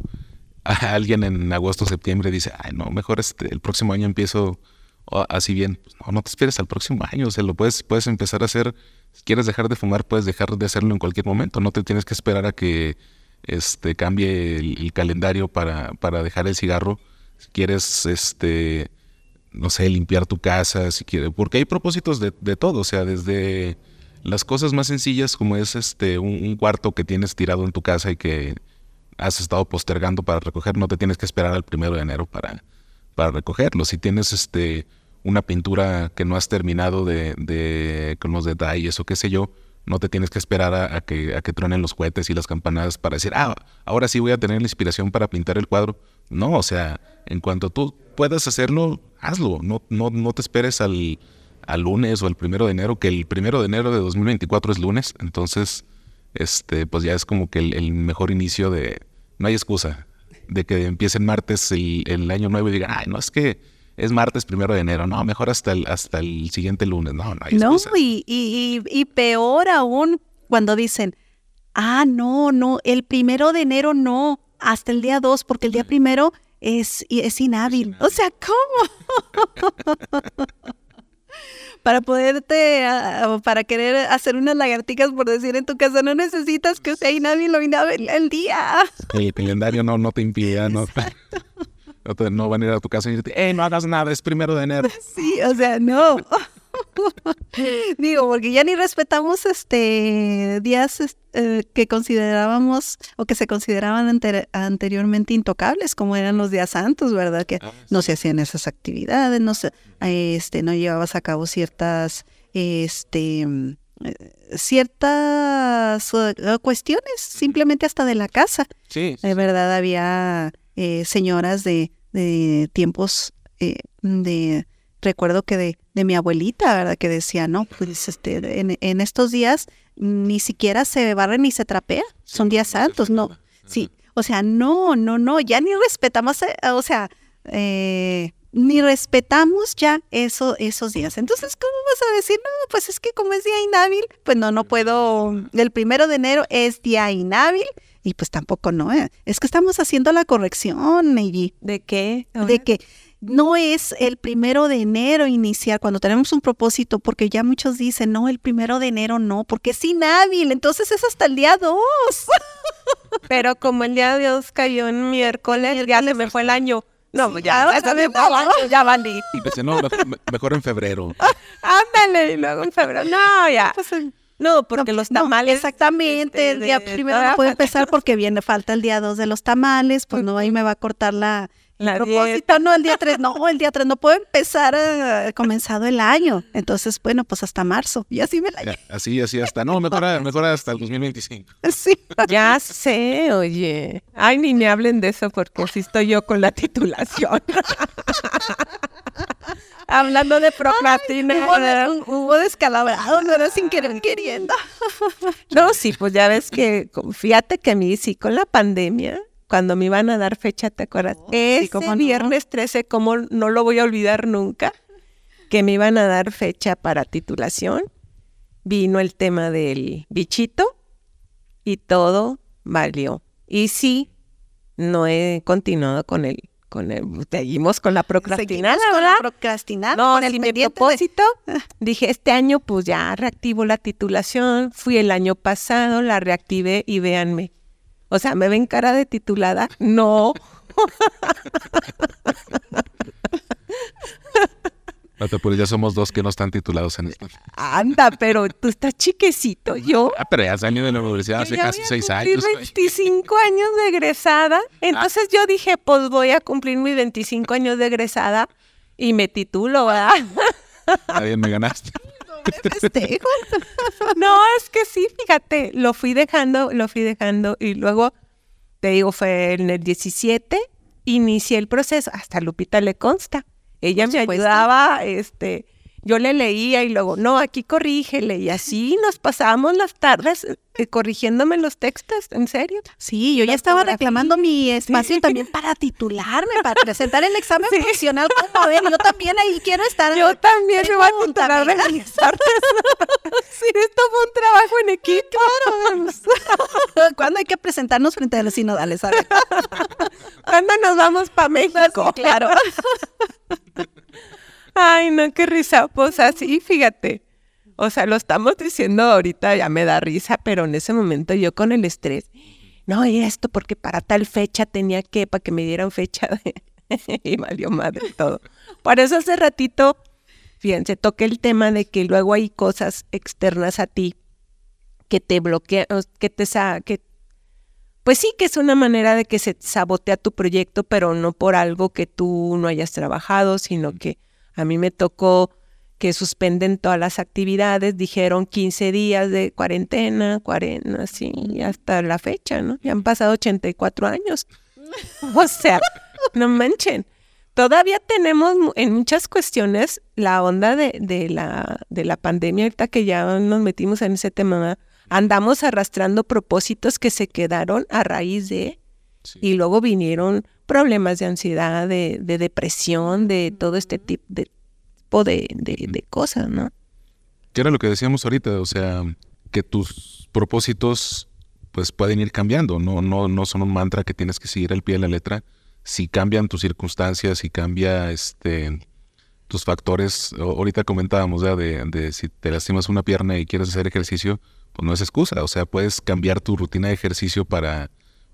A [LAUGHS] alguien en agosto, septiembre dice, ay, no, mejor este, el próximo año empiezo o- así bien. Pues, no, no te esperes al próximo año. O sea, lo puedes, puedes empezar a hacer. Si quieres dejar de fumar, puedes dejar de hacerlo en cualquier momento. No te tienes que esperar a que este, cambie el, el calendario para, para dejar el cigarro. Si quieres, este, no sé, limpiar tu casa, si quieres, porque hay propósitos de, de todo, o sea, desde las cosas más sencillas como es este un, un cuarto que tienes tirado en tu casa y que has estado postergando para recoger, no te tienes que esperar al primero de enero para, para recogerlo. Si tienes este una pintura que no has terminado de, de con los detalles o qué sé yo, no te tienes que esperar a, a que, a que truenen los cohetes y las campanadas para decir, ah, ahora sí voy a tener la inspiración para pintar el cuadro. No, o sea, en cuanto tú puedas hacerlo, hazlo. No, no, no te esperes al, al lunes o al primero de enero, que el primero de enero de 2024 es lunes. Entonces, este, pues ya es como que el, el mejor inicio de... No hay excusa de que empiece en martes el, el año nuevo y digan, ay, no, es que es martes primero de enero. No, mejor hasta el, hasta el siguiente lunes. No, no hay No, y, y, y peor aún cuando dicen, ah, no, no, el primero de enero no, hasta el día dos, porque el día primero es, es inhábil. O sea, ¿cómo? [LAUGHS] para poderte, ah, para querer hacer unas lagartijas, por decir, en tu casa, no necesitas que sea inhábil o inhábil el día. El calendario no, no te impide, no, [LAUGHS] no, te- no van a ir a tu casa y decirte, hey, no hagas nada, es primero de enero. Sí, o sea, no. [LAUGHS] Digo, porque ya ni respetamos este días eh, que considerábamos o que se consideraban ante- anteriormente intocables, como eran los días santos, ¿verdad? Que no se hacían esas actividades, no se, este, no llevabas a cabo ciertas, este, eh, ciertas eh, cuestiones, simplemente hasta de la casa. Sí, De verdad había eh, señoras de, de tiempos eh, de recuerdo que de, de mi abuelita, ¿verdad? Que decía, no, pues este, en, en estos días ni siquiera se barre ni se trapea, son días santos, no. Sí, o sea, no, no, no, ya ni respetamos, eh, o sea, eh, ni respetamos ya eso, esos días. Entonces, ¿cómo vas a decir? No, pues es que como es día inhábil, pues no, no puedo, el primero de enero es día inhábil y pues tampoco no, eh. es que estamos haciendo la corrección, Neji, ¿De qué? de que no es el primero de enero iniciar cuando tenemos un propósito, porque ya muchos dicen, no, el primero de enero no, porque es inhábil, entonces es hasta el día 2. [LAUGHS] Pero como el día de Dios cayó en miércoles, ya se me fue el año. No, Sí, ya, ya se me se fue el año, ya valí. Y pensé, no, mejor, mejor en febrero. [LAUGHS] Ándale, y luego en febrero. No, ya. No, porque los No, tamales. exactamente, el este, día de- primero no puede empezar porque viene, falta el día 2 de los tamales, pues no, ahí me va a cortar la... La propósito, no, el día 3, no, el día 3 no puedo empezar eh, comenzado el año. Entonces, bueno, pues hasta marzo. Y así me la Ya, Así, así hasta. No, mejor, [LAUGHS] mejor hasta el 2025. Sí. Ya sé, oye. Ay, ni me hablen de eso porque sí estoy yo con la titulación. [LAUGHS] Hablando de procrastinar. Hubo, hubo descalabrado, no era sin querer queriendo. No, sí, pues ya ves que, fíjate que a mí sí, con la pandemia, cuando me iban a dar fecha, ¿te acuerdas? Ese cómo no. viernes 13, como no lo voy a olvidar nunca, que me iban a dar fecha para titulación, vino el tema del bichito y todo valió. Y sí, no he continuado con el, con el, seguimos con la procrastinada, Seguimos con ¿verdad? la procrastinada, No, con el mi pendiente de- propósito, dije, este año pues ya reactivo la titulación, fui el año pasado, la reactivé y véanme. O sea, ¿me ven cara de titulada? No. Apures, ya somos dos que no están titulados en esto. Anda, pero tú estás chiquecito, yo. Ah, pero ya has salido de la universidad hace casi seis años. güey. 25 años de egresada. Entonces yo dije, pues voy a cumplir mis 25 años de egresada y me titulo, ¿verdad? Está bien, me ganaste. Festejo. [LAUGHS] No, es que sí, fíjate, lo fui dejando, lo fui dejando y luego, te digo, fue en el 17, inicié el proceso, hasta Lupita le consta. Ella me ayudaba, este, yo le leía y luego, no, aquí corrígele y así nos pasábamos las tardes eh, corrigiéndome los textos, en serio. Sí, yo ya estaba reclamando mi espacio también para titularme, para presentar el examen [LAUGHS] profesional. Como ven, yo también ahí quiero estar. Yo también me voy a titular de. Bellas Artes. [LAUGHS] decir, esto fue un trabajo en equipo. Claro. [LAUGHS] ¿Cuándo hay que presentarnos frente a los sinodales? A ver. ¿Cuándo nos vamos para México? claro. Ay, no, qué risa. Pues así, fíjate. O sea, lo estamos diciendo ahorita, ya me da risa, pero en ese momento yo con el estrés, no, y esto porque para tal fecha tenía que, para que me dieran fecha de... [LAUGHS] y valió madre todo. Por eso hace ratito, fíjense, toqué el tema de que luego hay cosas externas a ti que te bloquean, que te sa que pues sí que es una manera de que se sabotea tu proyecto, pero no por algo que tú no hayas trabajado, sino que a mí me tocó que suspenden todas las actividades, dijeron 15 días de cuarentena, cuarentena, así, hasta la fecha, ¿no? Ya han pasado 84 años. [LAUGHS] O sea, no manchen. Todavía tenemos en muchas cuestiones la onda de, de la, de la pandemia, ahorita que ya nos metimos en ese tema, andamos arrastrando propósitos que se quedaron a raíz de, Sí. y luego vinieron problemas de ansiedad, de, de depresión, de todo este tipo de, tipo de, de, de cosas, ¿no? Que era lo que decíamos ahorita, o sea, que tus propósitos pues pueden ir cambiando, no, no, no son un mantra que tienes que seguir al pie de la letra. Si cambian tus circunstancias, si cambia este tus factores, ahorita comentábamos ya de, de si te lastimas una pierna y quieres hacer ejercicio, pues no es excusa, o sea, puedes cambiar tu rutina de ejercicio para,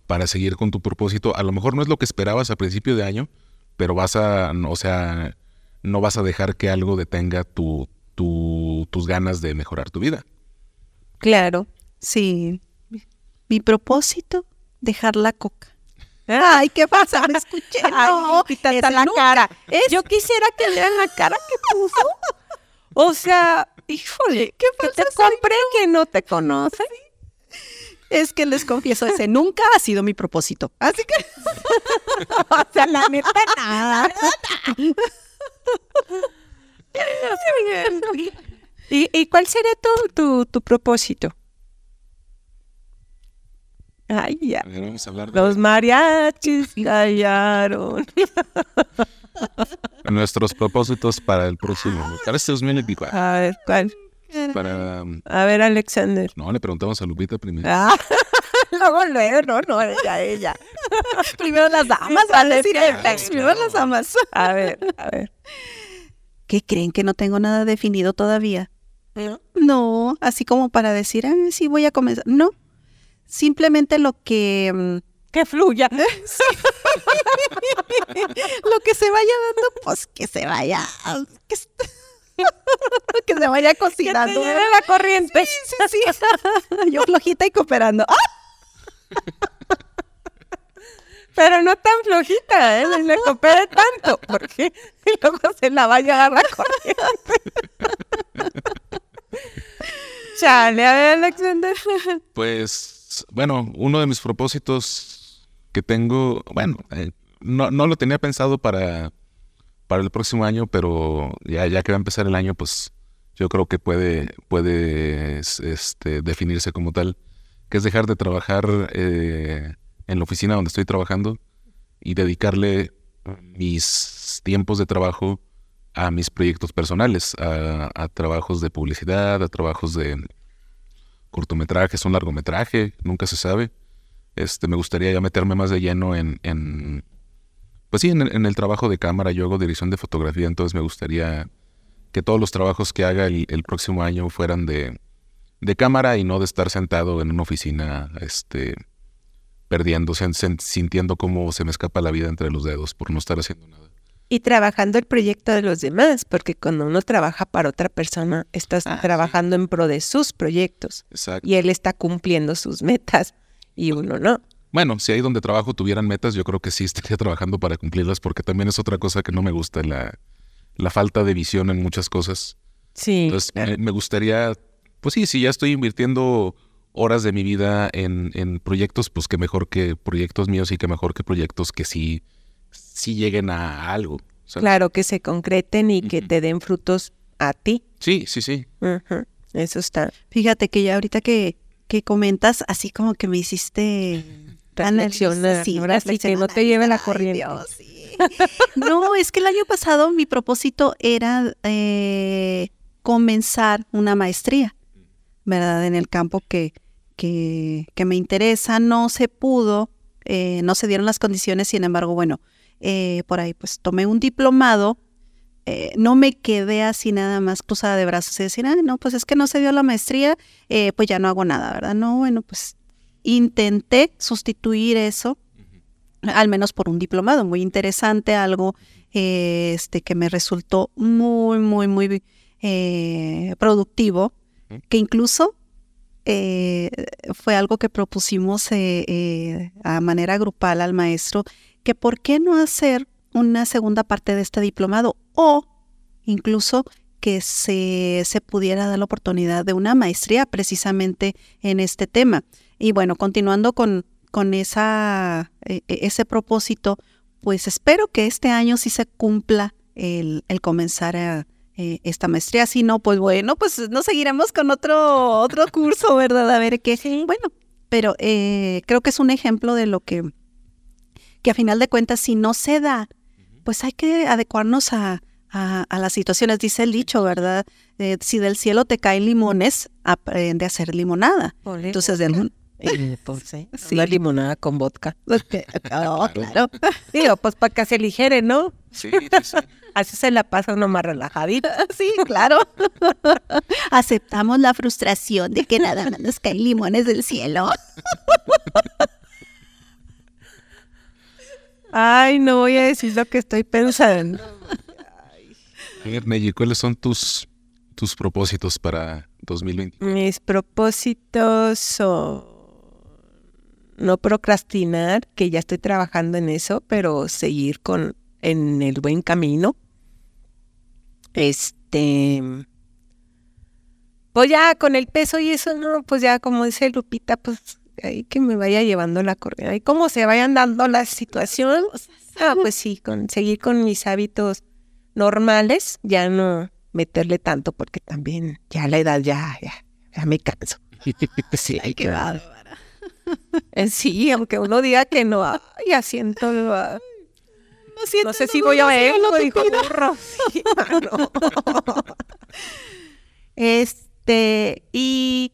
para seguir con tu propósito. A lo mejor no es lo que esperabas a principio de año, pero vas a, no, o sea, no vas a dejar que algo detenga tu, tu- tus ganas de mejorar tu vida. Claro. Sí. Mi propósito, dejar la coca. Ay, ¿qué pasa? Me escuché. [LAUGHS] No, quítate ese la nunca. cara. Es- Yo quisiera que vean la cara que puso. O sea, híjole, ¿Qué que te compré que no te conoce. Es que les confieso, ese nunca ha sido mi propósito. Así que [LAUGHS] O sea, la neta, nada. ¿Y, y cuál sería tu, tu, tu propósito? Ay, ya. A ver, vamos a hablar de Los mariachis callaron. nuestros propósitos para el próximo. Para este 2024. A ver, ¿cuál? Para, A ver, Alexander. no, le preguntamos a Lupita primero. Ah, [LAUGHS] luego, luego, no, no, ella, [LAUGHS] ella. primero las damas, perfecto. primero las damas. A ver, a ver. ¿Qué creen que no tengo nada definido todavía? ¿No? No, así como para decir, ah, sí voy a comenzar. No, simplemente lo que mm, Que fluya. [LAUGHS] lo que se vaya dando, pues que se vaya, que, [LAUGHS] que se vaya Que te cocinando. lleve la corriente. Sí, sí, sí. [LAUGHS] Yo flojita y cooperando. ¡Ah! [LAUGHS] Pero no tan flojita, ¿eh? No le coopere tanto, porque luego se la va a la corriente. Chale, a ver, Alexander. Pues, bueno, uno de mis propósitos que tengo, bueno, eh, no, no lo tenía pensado para, para el próximo año, pero ya, ya que va a empezar el año, pues yo creo que puede, puede es- este, definirse como tal, que es dejar de trabajar eh, en la oficina donde estoy trabajando y dedicarle mis tiempos de trabajo a mis proyectos personales, a, a trabajos de publicidad, a trabajos de cortometrajes, un largometraje, nunca se sabe. Este, me gustaría ya meterme más de lleno en, en pues sí, en, el- en el trabajo de cámara. Yo hago dirección de fotografía, entonces me gustaría que todos los trabajos que haga el, el próximo año fueran de, de cámara y no de estar sentado en una oficina, este, perdiéndose, sintiendo cómo se me escapa la vida entre los dedos por no estar haciendo nada. Y trabajando el proyecto de los demás, porque cuando uno trabaja para otra persona, estás Ah, sí. trabajando en pro de sus proyectos Exacto. y él está cumpliendo sus metas y uno no. Bueno, si ahí donde trabajo tuvieran metas, yo creo que sí estaría [LAUGHS] trabajando para cumplirlas, porque también es otra cosa que no me gusta, la, la falta de visión en muchas cosas. Sí. Entonces, me, me gustaría, pues sí, si ya estoy invirtiendo horas de mi vida en, en proyectos, pues que mejor que proyectos míos y que mejor que proyectos que sí, sí lleguen a algo. ¿sabes? Claro, que se concreten y que te den frutos a ti. Sí, sí, sí. Eso está. Fíjate que ya ahorita que, que comentas, así como que me hiciste Reflexionar, Sí, que no te lleve la Ay, corriente. Dios, sí. [LAUGHS] No, es que el año pasado mi propósito era eh, comenzar una maestría. ¿verdad? En el campo que, que, que me interesa. No se pudo, eh, no se dieron las condiciones, sin embargo, bueno, eh, por ahí pues tomé un diplomado. eh, no me quedé así nada más cruzada de brazos y decir, ah, no, pues es que no se dio la maestría, eh, pues ya no hago nada, ¿verdad? No, bueno, pues intenté sustituir eso, al menos por un diplomado muy interesante, algo eh, este, que me resultó muy, muy, muy eh, productivo, que incluso eh, fue algo que propusimos a manera grupal al maestro, que por qué no hacer una segunda parte de este diplomado o incluso que se, se pudiera dar la oportunidad de una maestría precisamente en este tema. Y bueno, continuando con, con esa, eh, eh, ese propósito, pues espero que este año sí se cumpla el, el comenzar a, eh, esta maestría. Si no, pues bueno, pues nos seguiremos con otro, otro [LAUGHS] curso, ¿verdad? A ver qué. Bueno, pero eh, creo que es un ejemplo de lo que, que a final de cuentas, si no se da, pues hay que adecuarnos a, a, a las situaciones. Dice el dicho, ¿verdad? Eh, si del cielo te caen limones, aprende a hacer limonada. Entonces, de ¿eh? Sí. Una limonada con vodka. [LAUGHS] Oh, claro. Digo, pues para que se aligere, ¿no? Sí, [LAUGHS] sí, sí. Así se la pasa uno más relajadita. [LAUGHS] Sí, claro. Aceptamos la frustración de que nada más nos caen limones del cielo. Ay, no voy a decir lo que estoy pensando. A ver, Neji, ¿cuáles son tus, tus propósitos para 2020? Mis propósitos son no procrastinar, que ya estoy trabajando en eso, pero seguir con en el buen camino. Este pues ya con el peso y eso no, pues ya como dice Lupita, pues ahí que me vaya llevando la corriente. Y cómo se vayan dando las situaciones. Ah, pues sí, con seguir con mis hábitos normales, ya no meterle tanto porque también ya la edad ya ya, ya me canso. [LAUGHS] Sí, hay que [LAUGHS] Sí, aunque uno diga que no, ay, ya siento, ah, no sé si voy a ver, lo dijo burro. [LAUGHS] Sí. Este, y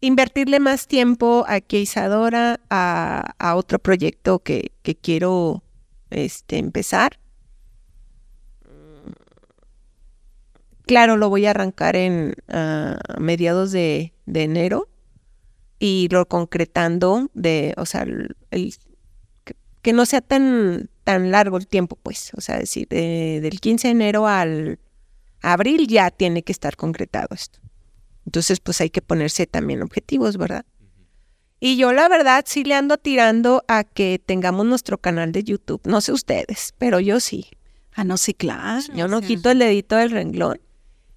invertirle más tiempo aquí a Isadora, a, a otro proyecto que, que quiero este, empezar. Claro, lo voy a arrancar en ah, mediados de, de enero y lo concretando de, o sea, el, el- que, que no sea tan, tan largo el tiempo, pues, o sea, decir, de- del 15 de enero al abril ya tiene que estar concretado esto. Entonces, pues hay que ponerse también objetivos, ¿verdad? Y yo la verdad sí le ando tirando a que tengamos nuestro canal de YouTube. No sé ustedes, pero yo sí. Ah, no, sí, claro. Yo no quito el dedito del renglón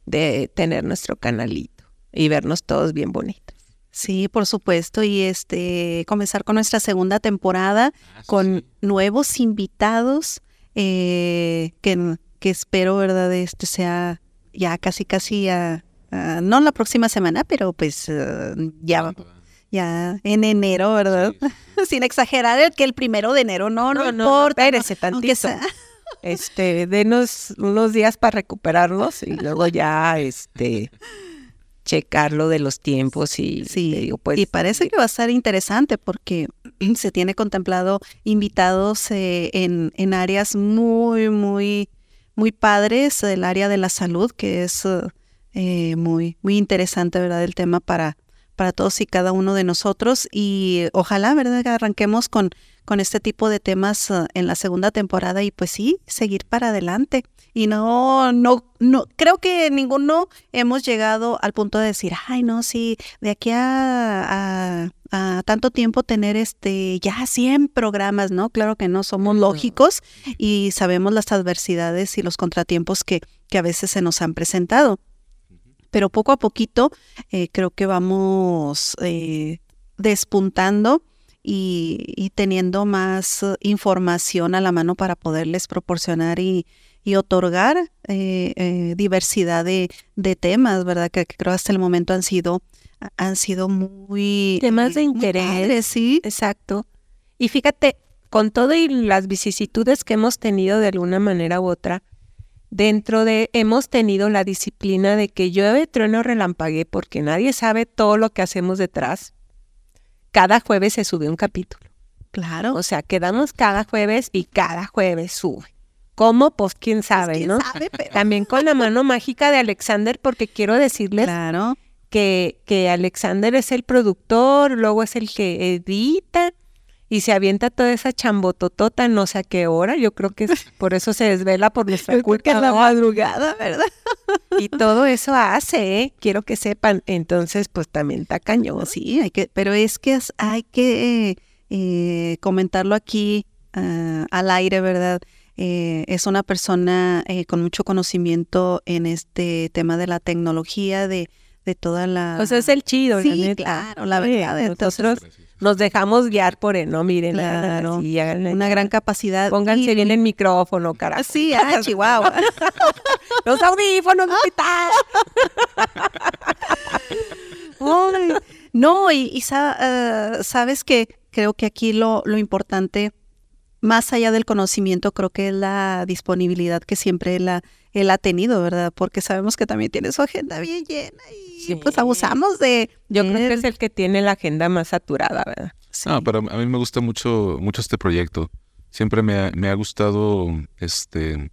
de tener nuestro canalito y vernos todos bien bonitos. Sí, por supuesto. Y este, comenzar con nuestra segunda temporada con nuevos invitados eh, que, que espero, ¿verdad? Este sea ya casi, casi, a, a- no la próxima semana, pero pues eh, ya, ya en enero, ¿verdad? [LAUGHS] Sin exagerar el que el primero de enero, no, no, No, no, importa. espérese tantito. sea- [LAUGHS] Este, denos unos días para recuperarnos y luego ya, este, checar lo de los tiempos y Sí, digo, pues, y parece que va a estar interesante porque [CLEARS THROAT] se tiene contemplado invitados eh, en, en áreas muy, muy, muy padres, el área de la salud, que es eh, muy, muy interesante, ¿verdad? El tema para, para todos y cada uno de nosotros. Y ojalá, ¿verdad? Que arranquemos con, con este tipo de temas eh, en la segunda temporada y pues sí, seguir para adelante. Y no, no, no, creo que ninguno hemos llegado al punto de decir, ay, no, sí, de aquí a, a- a tanto tiempo tener este ya 100 programas, ¿no? Claro que no somos lógicos y sabemos las adversidades y los contratiempos que, que a veces se nos han presentado. Pero poco a poquito eh, creo que vamos eh, despuntando y, y teniendo más eh, información a la mano para poderles proporcionar y, y otorgar eh, diversidad de, de temas, ¿verdad? Que, que creo hasta el momento han sido, han sido muy... Temas de interés. padres, sí. Exacto. Y fíjate, con todo y las vicisitudes que hemos tenido de alguna manera u otra, dentro de, hemos tenido la disciplina de que llueve, trueno, relampagué, porque nadie sabe todo lo que hacemos detrás. Cada jueves se sube un capítulo. Claro. O sea, quedamos cada jueves y cada jueves sube. ¿Cómo? Pues quién sabe, ¿Quién ¿no? sabe? Pero- [LAUGHS] También con la mano mágica de Alexander, porque quiero decirles Claro. que, que Alexander es el productor, luego es el que edita y se avienta toda esa chambototota no sé a qué hora. Yo creo que es- por eso se desvela por nuestra [LAUGHS] culpa. la madrugada, ¿verdad? Y todo [LAUGHS] eso hace, ¿eh? Quiero que sepan. Entonces, pues también está cañón. Sí, hay que, pero es que hay que eh, eh, comentarlo aquí ah, al aire, ¿verdad? Eh, es una persona eh, con mucho conocimiento en este tema de la tecnología, de, de toda la... O sea, es el chido, la Sí, neta. claro, la verdad. Entonces, nosotros nos dejamos guiar por él, ¿no? Miren, Claro. así, háganle- una gran capacidad. Pónganse Y- bien el micrófono, carajo. Sí, ah, [LAUGHS] Chihuahua. [LAUGHS] Los audífonos, [LAUGHS] no, y, y eh, sabes que creo que aquí lo, lo importante, más allá del conocimiento, creo que es la disponibilidad que siempre él ha, él ha tenido, ¿verdad? Porque sabemos que también tiene su agenda bien llena y Sí. pues abusamos de... Yo creo que es el que tiene la agenda más saturada, ¿verdad? Sí. No, pero a mí me gusta mucho, mucho este proyecto. Siempre me ha, me ha gustado este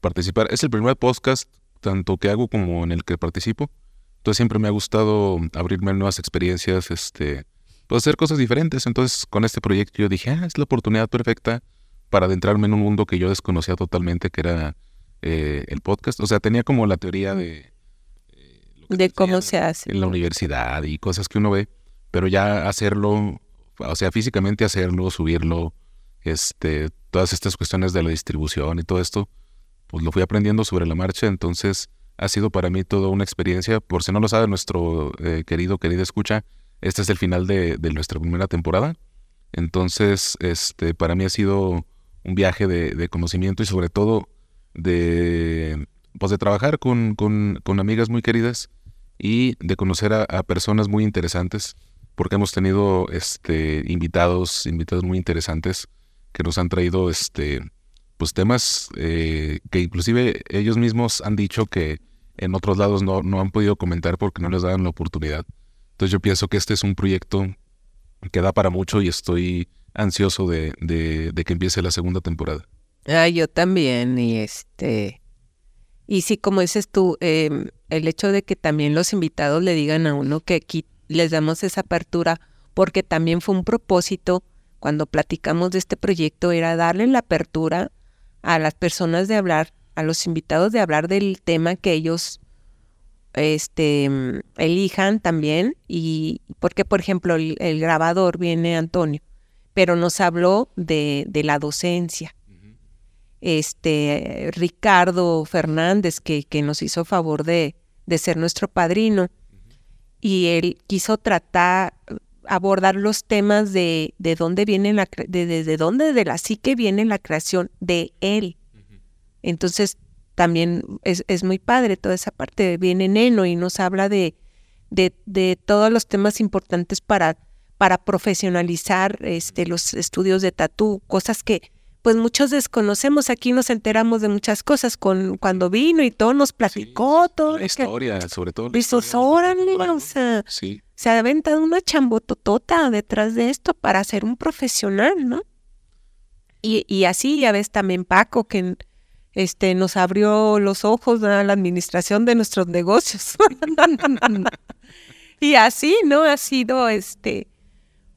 participar. Es el primer podcast tanto que hago como en el que participo. Entonces siempre me ha gustado abrirme a nuevas experiencias, este, pues hacer cosas diferentes. Entonces con este proyecto yo dije, ah, es la oportunidad perfecta para adentrarme en un mundo que yo desconocía totalmente, que era eh, el podcast. O sea, tenía como la teoría de... eh, lo que De cómo se hace. en la universidad y cosas que uno ve, pero ya hacerlo, o sea, físicamente hacerlo, subirlo, este, todas estas cuestiones de la distribución y todo esto, pues lo fui aprendiendo sobre la marcha, entonces ha sido para mí toda una experiencia. Por si no lo sabe nuestro eh, querido, querida escucha, este es el final de, nuestra primera temporada. Entonces, este, para mí ha sido un viaje de, conocimiento y sobre todo de, pues de trabajar con, amigas muy queridas y de conocer a, personas muy interesantes, porque hemos tenido este, invitados, invitados muy interesantes que nos han traído este, pues temas eh, que inclusive ellos mismos han dicho que en otros lados no, han podido comentar porque no les dan la oportunidad. Entonces yo pienso que este es un proyecto que da para mucho y estoy ansioso de, de, de que empiece la segunda temporada. Ah, yo también, y este, y sí, como dices tú, em, el hecho de que también los invitados le digan a uno que aquí les damos esa apertura, porque también fue un propósito cuando platicamos de este proyecto, era darle la apertura a las personas de hablar, a los invitados de hablar del tema que ellos este mm, elijan también y porque por ejemplo el, el grabador viene Antonio pero nos habló de, de la docencia. Este Ricardo Fernández que, que nos hizo favor de, de ser nuestro padrino y él quiso tratar abordar los temas de, de dónde viene la de, desde dónde de la psique viene la creación de él. Entonces también es, es muy padre toda esa parte viene Neno y nos habla de, de, de todos los temas importantes para para profesionalizar este los estudios de tatú cosas que pues muchos desconocemos aquí nos enteramos de muchas cosas con cuando vino y todo nos platicó todo La que- historia, sobre todo. Dices, historia de órale, o sea, Sí, se ha aventado una chambototota detrás de esto para ser un profesional, ¿no? Y, y así ya ves también Paco que este nos abrió los ojos a la administración de nuestros negocios. [LAUGHS] y así, ¿no? Ha sido este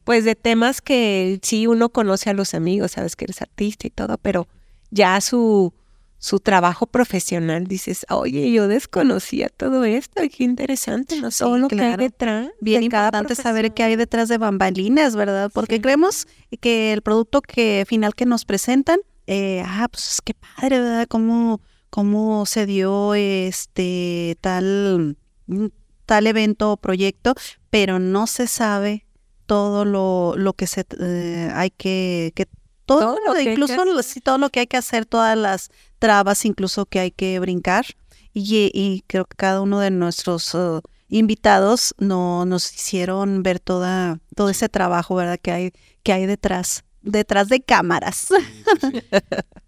pues de temas que sí uno conoce a los amigos, sabes que eres artista y todo, pero ya su su trabajo profesional dices, oye, yo desconocía todo esto, qué interesante, ¿no? Sí, todo lo que hay detrás. Bien de importante saber qué hay detrás de bambalinas, ¿verdad? Porque Sí. creemos que el producto que final que nos presentan, eh, ah, pues qué padre, ¿verdad? Cómo, cómo se dio este tal, mm, tal evento o proyecto, pero no se sabe todo lo, lo que se eh, hay que, que todo, Todo lo que hay que incluso sí, todo lo que hay que hacer, todas las trabas incluso que hay que brincar. Y, y creo que cada uno de nuestros uh, invitados no, nos hicieron ver toda, todo ese trabajo, ¿verdad? Que hay, que hay detrás, detrás de cámaras. sí, sí, sí. [LAUGHS]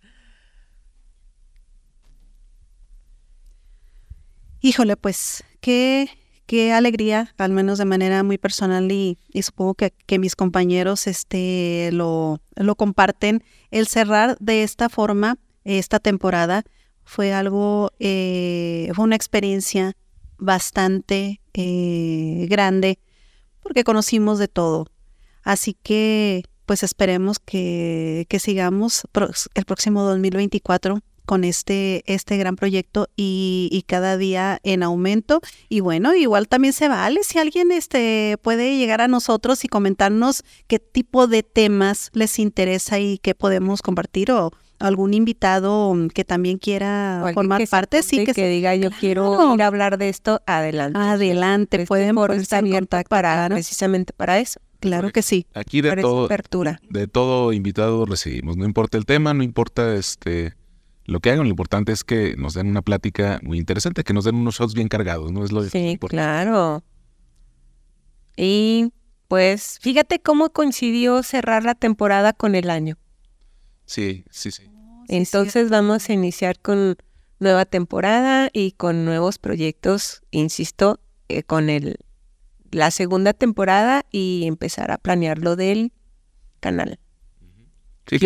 híjole, pues qué, qué alegría, al menos de manera muy personal y, supongo que, que, mis compañeros este, lo, lo comparten, el cerrar de esta forma esta temporada fue algo, eh, fue una experiencia bastante eh, grande porque conocimos de todo. Así que pues esperemos que, que sigamos el próximo 2024 con este, este gran proyecto y, y, cada día en aumento. Y bueno, igual también se vale si alguien este, puede llegar a nosotros y comentarnos qué tipo de temas les interesa y qué podemos compartir o, algún invitado que también quiera formar parte, sí que, diga yo quiero ir a hablar de esto, adelante. Adelante, este pueden estar abierta para precisamente para eso. Claro que sí. Aquí de todo, de todo invitado recibimos, no importa el tema, no importa este lo que hagan, lo importante es que nos den una plática muy interesante, que nos den unos shots bien cargados, ¿no? Es lo sí, claro. Y pues fíjate cómo coincidió cerrar la temporada con el año. Sí, sí, sí. Entonces vamos a iniciar con nueva temporada y con nuevos proyectos, insisto, eh, con el la segunda temporada y empezar a planear lo del canal. Sí,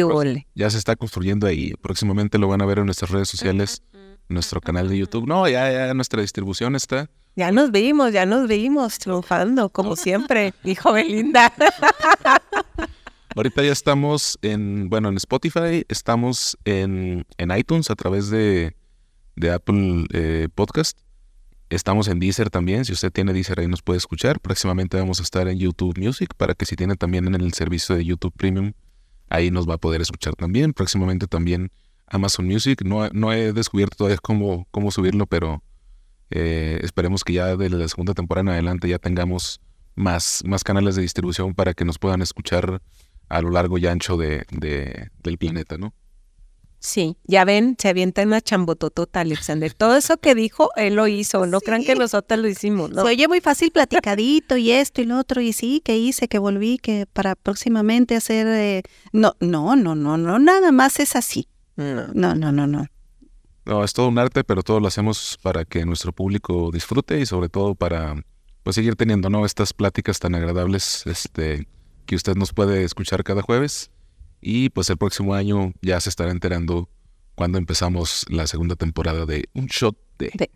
ya se está construyendo ahí. Próximamente lo van a ver en nuestras redes sociales, nuestro canal de YouTube. No, ya, ya nuestra distribución está. Ya nos vimos, ya nos vimos triunfando, como [LAUGHS] siempre, hijo Belinda. [LAUGHS] Ahorita ya estamos en, bueno, en Spotify, estamos en, en iTunes a través de, de Apple eh, Podcast. Estamos en Deezer también. Si usted tiene Deezer ahí nos puede escuchar. Próximamente vamos a estar en YouTube Music para que si tiene también en el servicio de YouTube Premium, ahí nos va a poder escuchar también. Próximamente también Amazon Music. No, no he descubierto todavía cómo, cómo subirlo, pero eh, esperemos que ya de la segunda temporada en adelante ya tengamos más, más canales de distribución para que nos puedan escuchar a lo largo y ancho de, del planeta, ¿no? Sí, ya ven, se avienta una chambototota, Alexander. Todo eso que dijo, él lo hizo. No crean que nosotros lo hicimos, ¿no? Se oye muy fácil platicadito y esto y lo otro. Y sí, que hice, que volví, que para próximamente hacer... Eh, no, no, no, no, no, nada más es así. No, no, no, no. No, no es todo un arte, pero todo lo hacemos para que nuestro público disfrute y sobre todo para pues seguir teniendo, ¿no? Estas pláticas tan agradables, este que usted nos puede escuchar cada jueves. Y pues el próximo año ya se estará enterando cuando empezamos la segunda temporada de Un Shot de... de...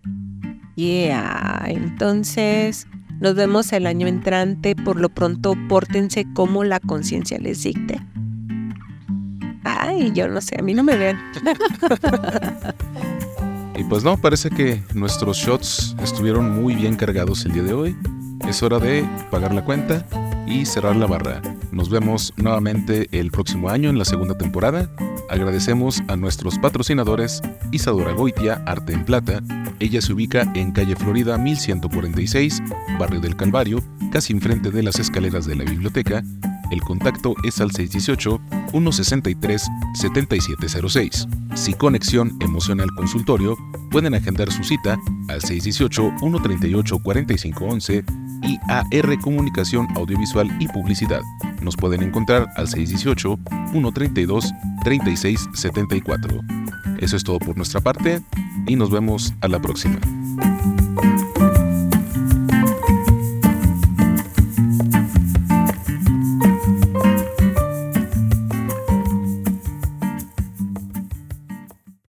Yeah, entonces nos vemos el año entrante. Por lo pronto, pórtense como la conciencia les dicte. Ay, yo no sé, a mí no me ven. [LAUGHS] y pues no, parece que nuestros shots estuvieron muy bien cargados el día de hoy. Es hora de pagar la cuenta y cerrar la barra. Nos vemos nuevamente el próximo año en la segunda temporada. Agradecemos a nuestros patrocinadores Isadora Goitia, Arte en Plata. Ella se ubica en calle Florida 1146, Barrio del Calvario, casi enfrente de las escaleras de la biblioteca. El contacto es al 618-163-7706. Si Conexión Emocional Consultorio, pueden agendar su cita al 618-138-4511 y AR Comunicación Audiovisual y Publicidad. Nos pueden encontrar al 618-132-3674. Eso es todo por nuestra parte y nos vemos a la próxima.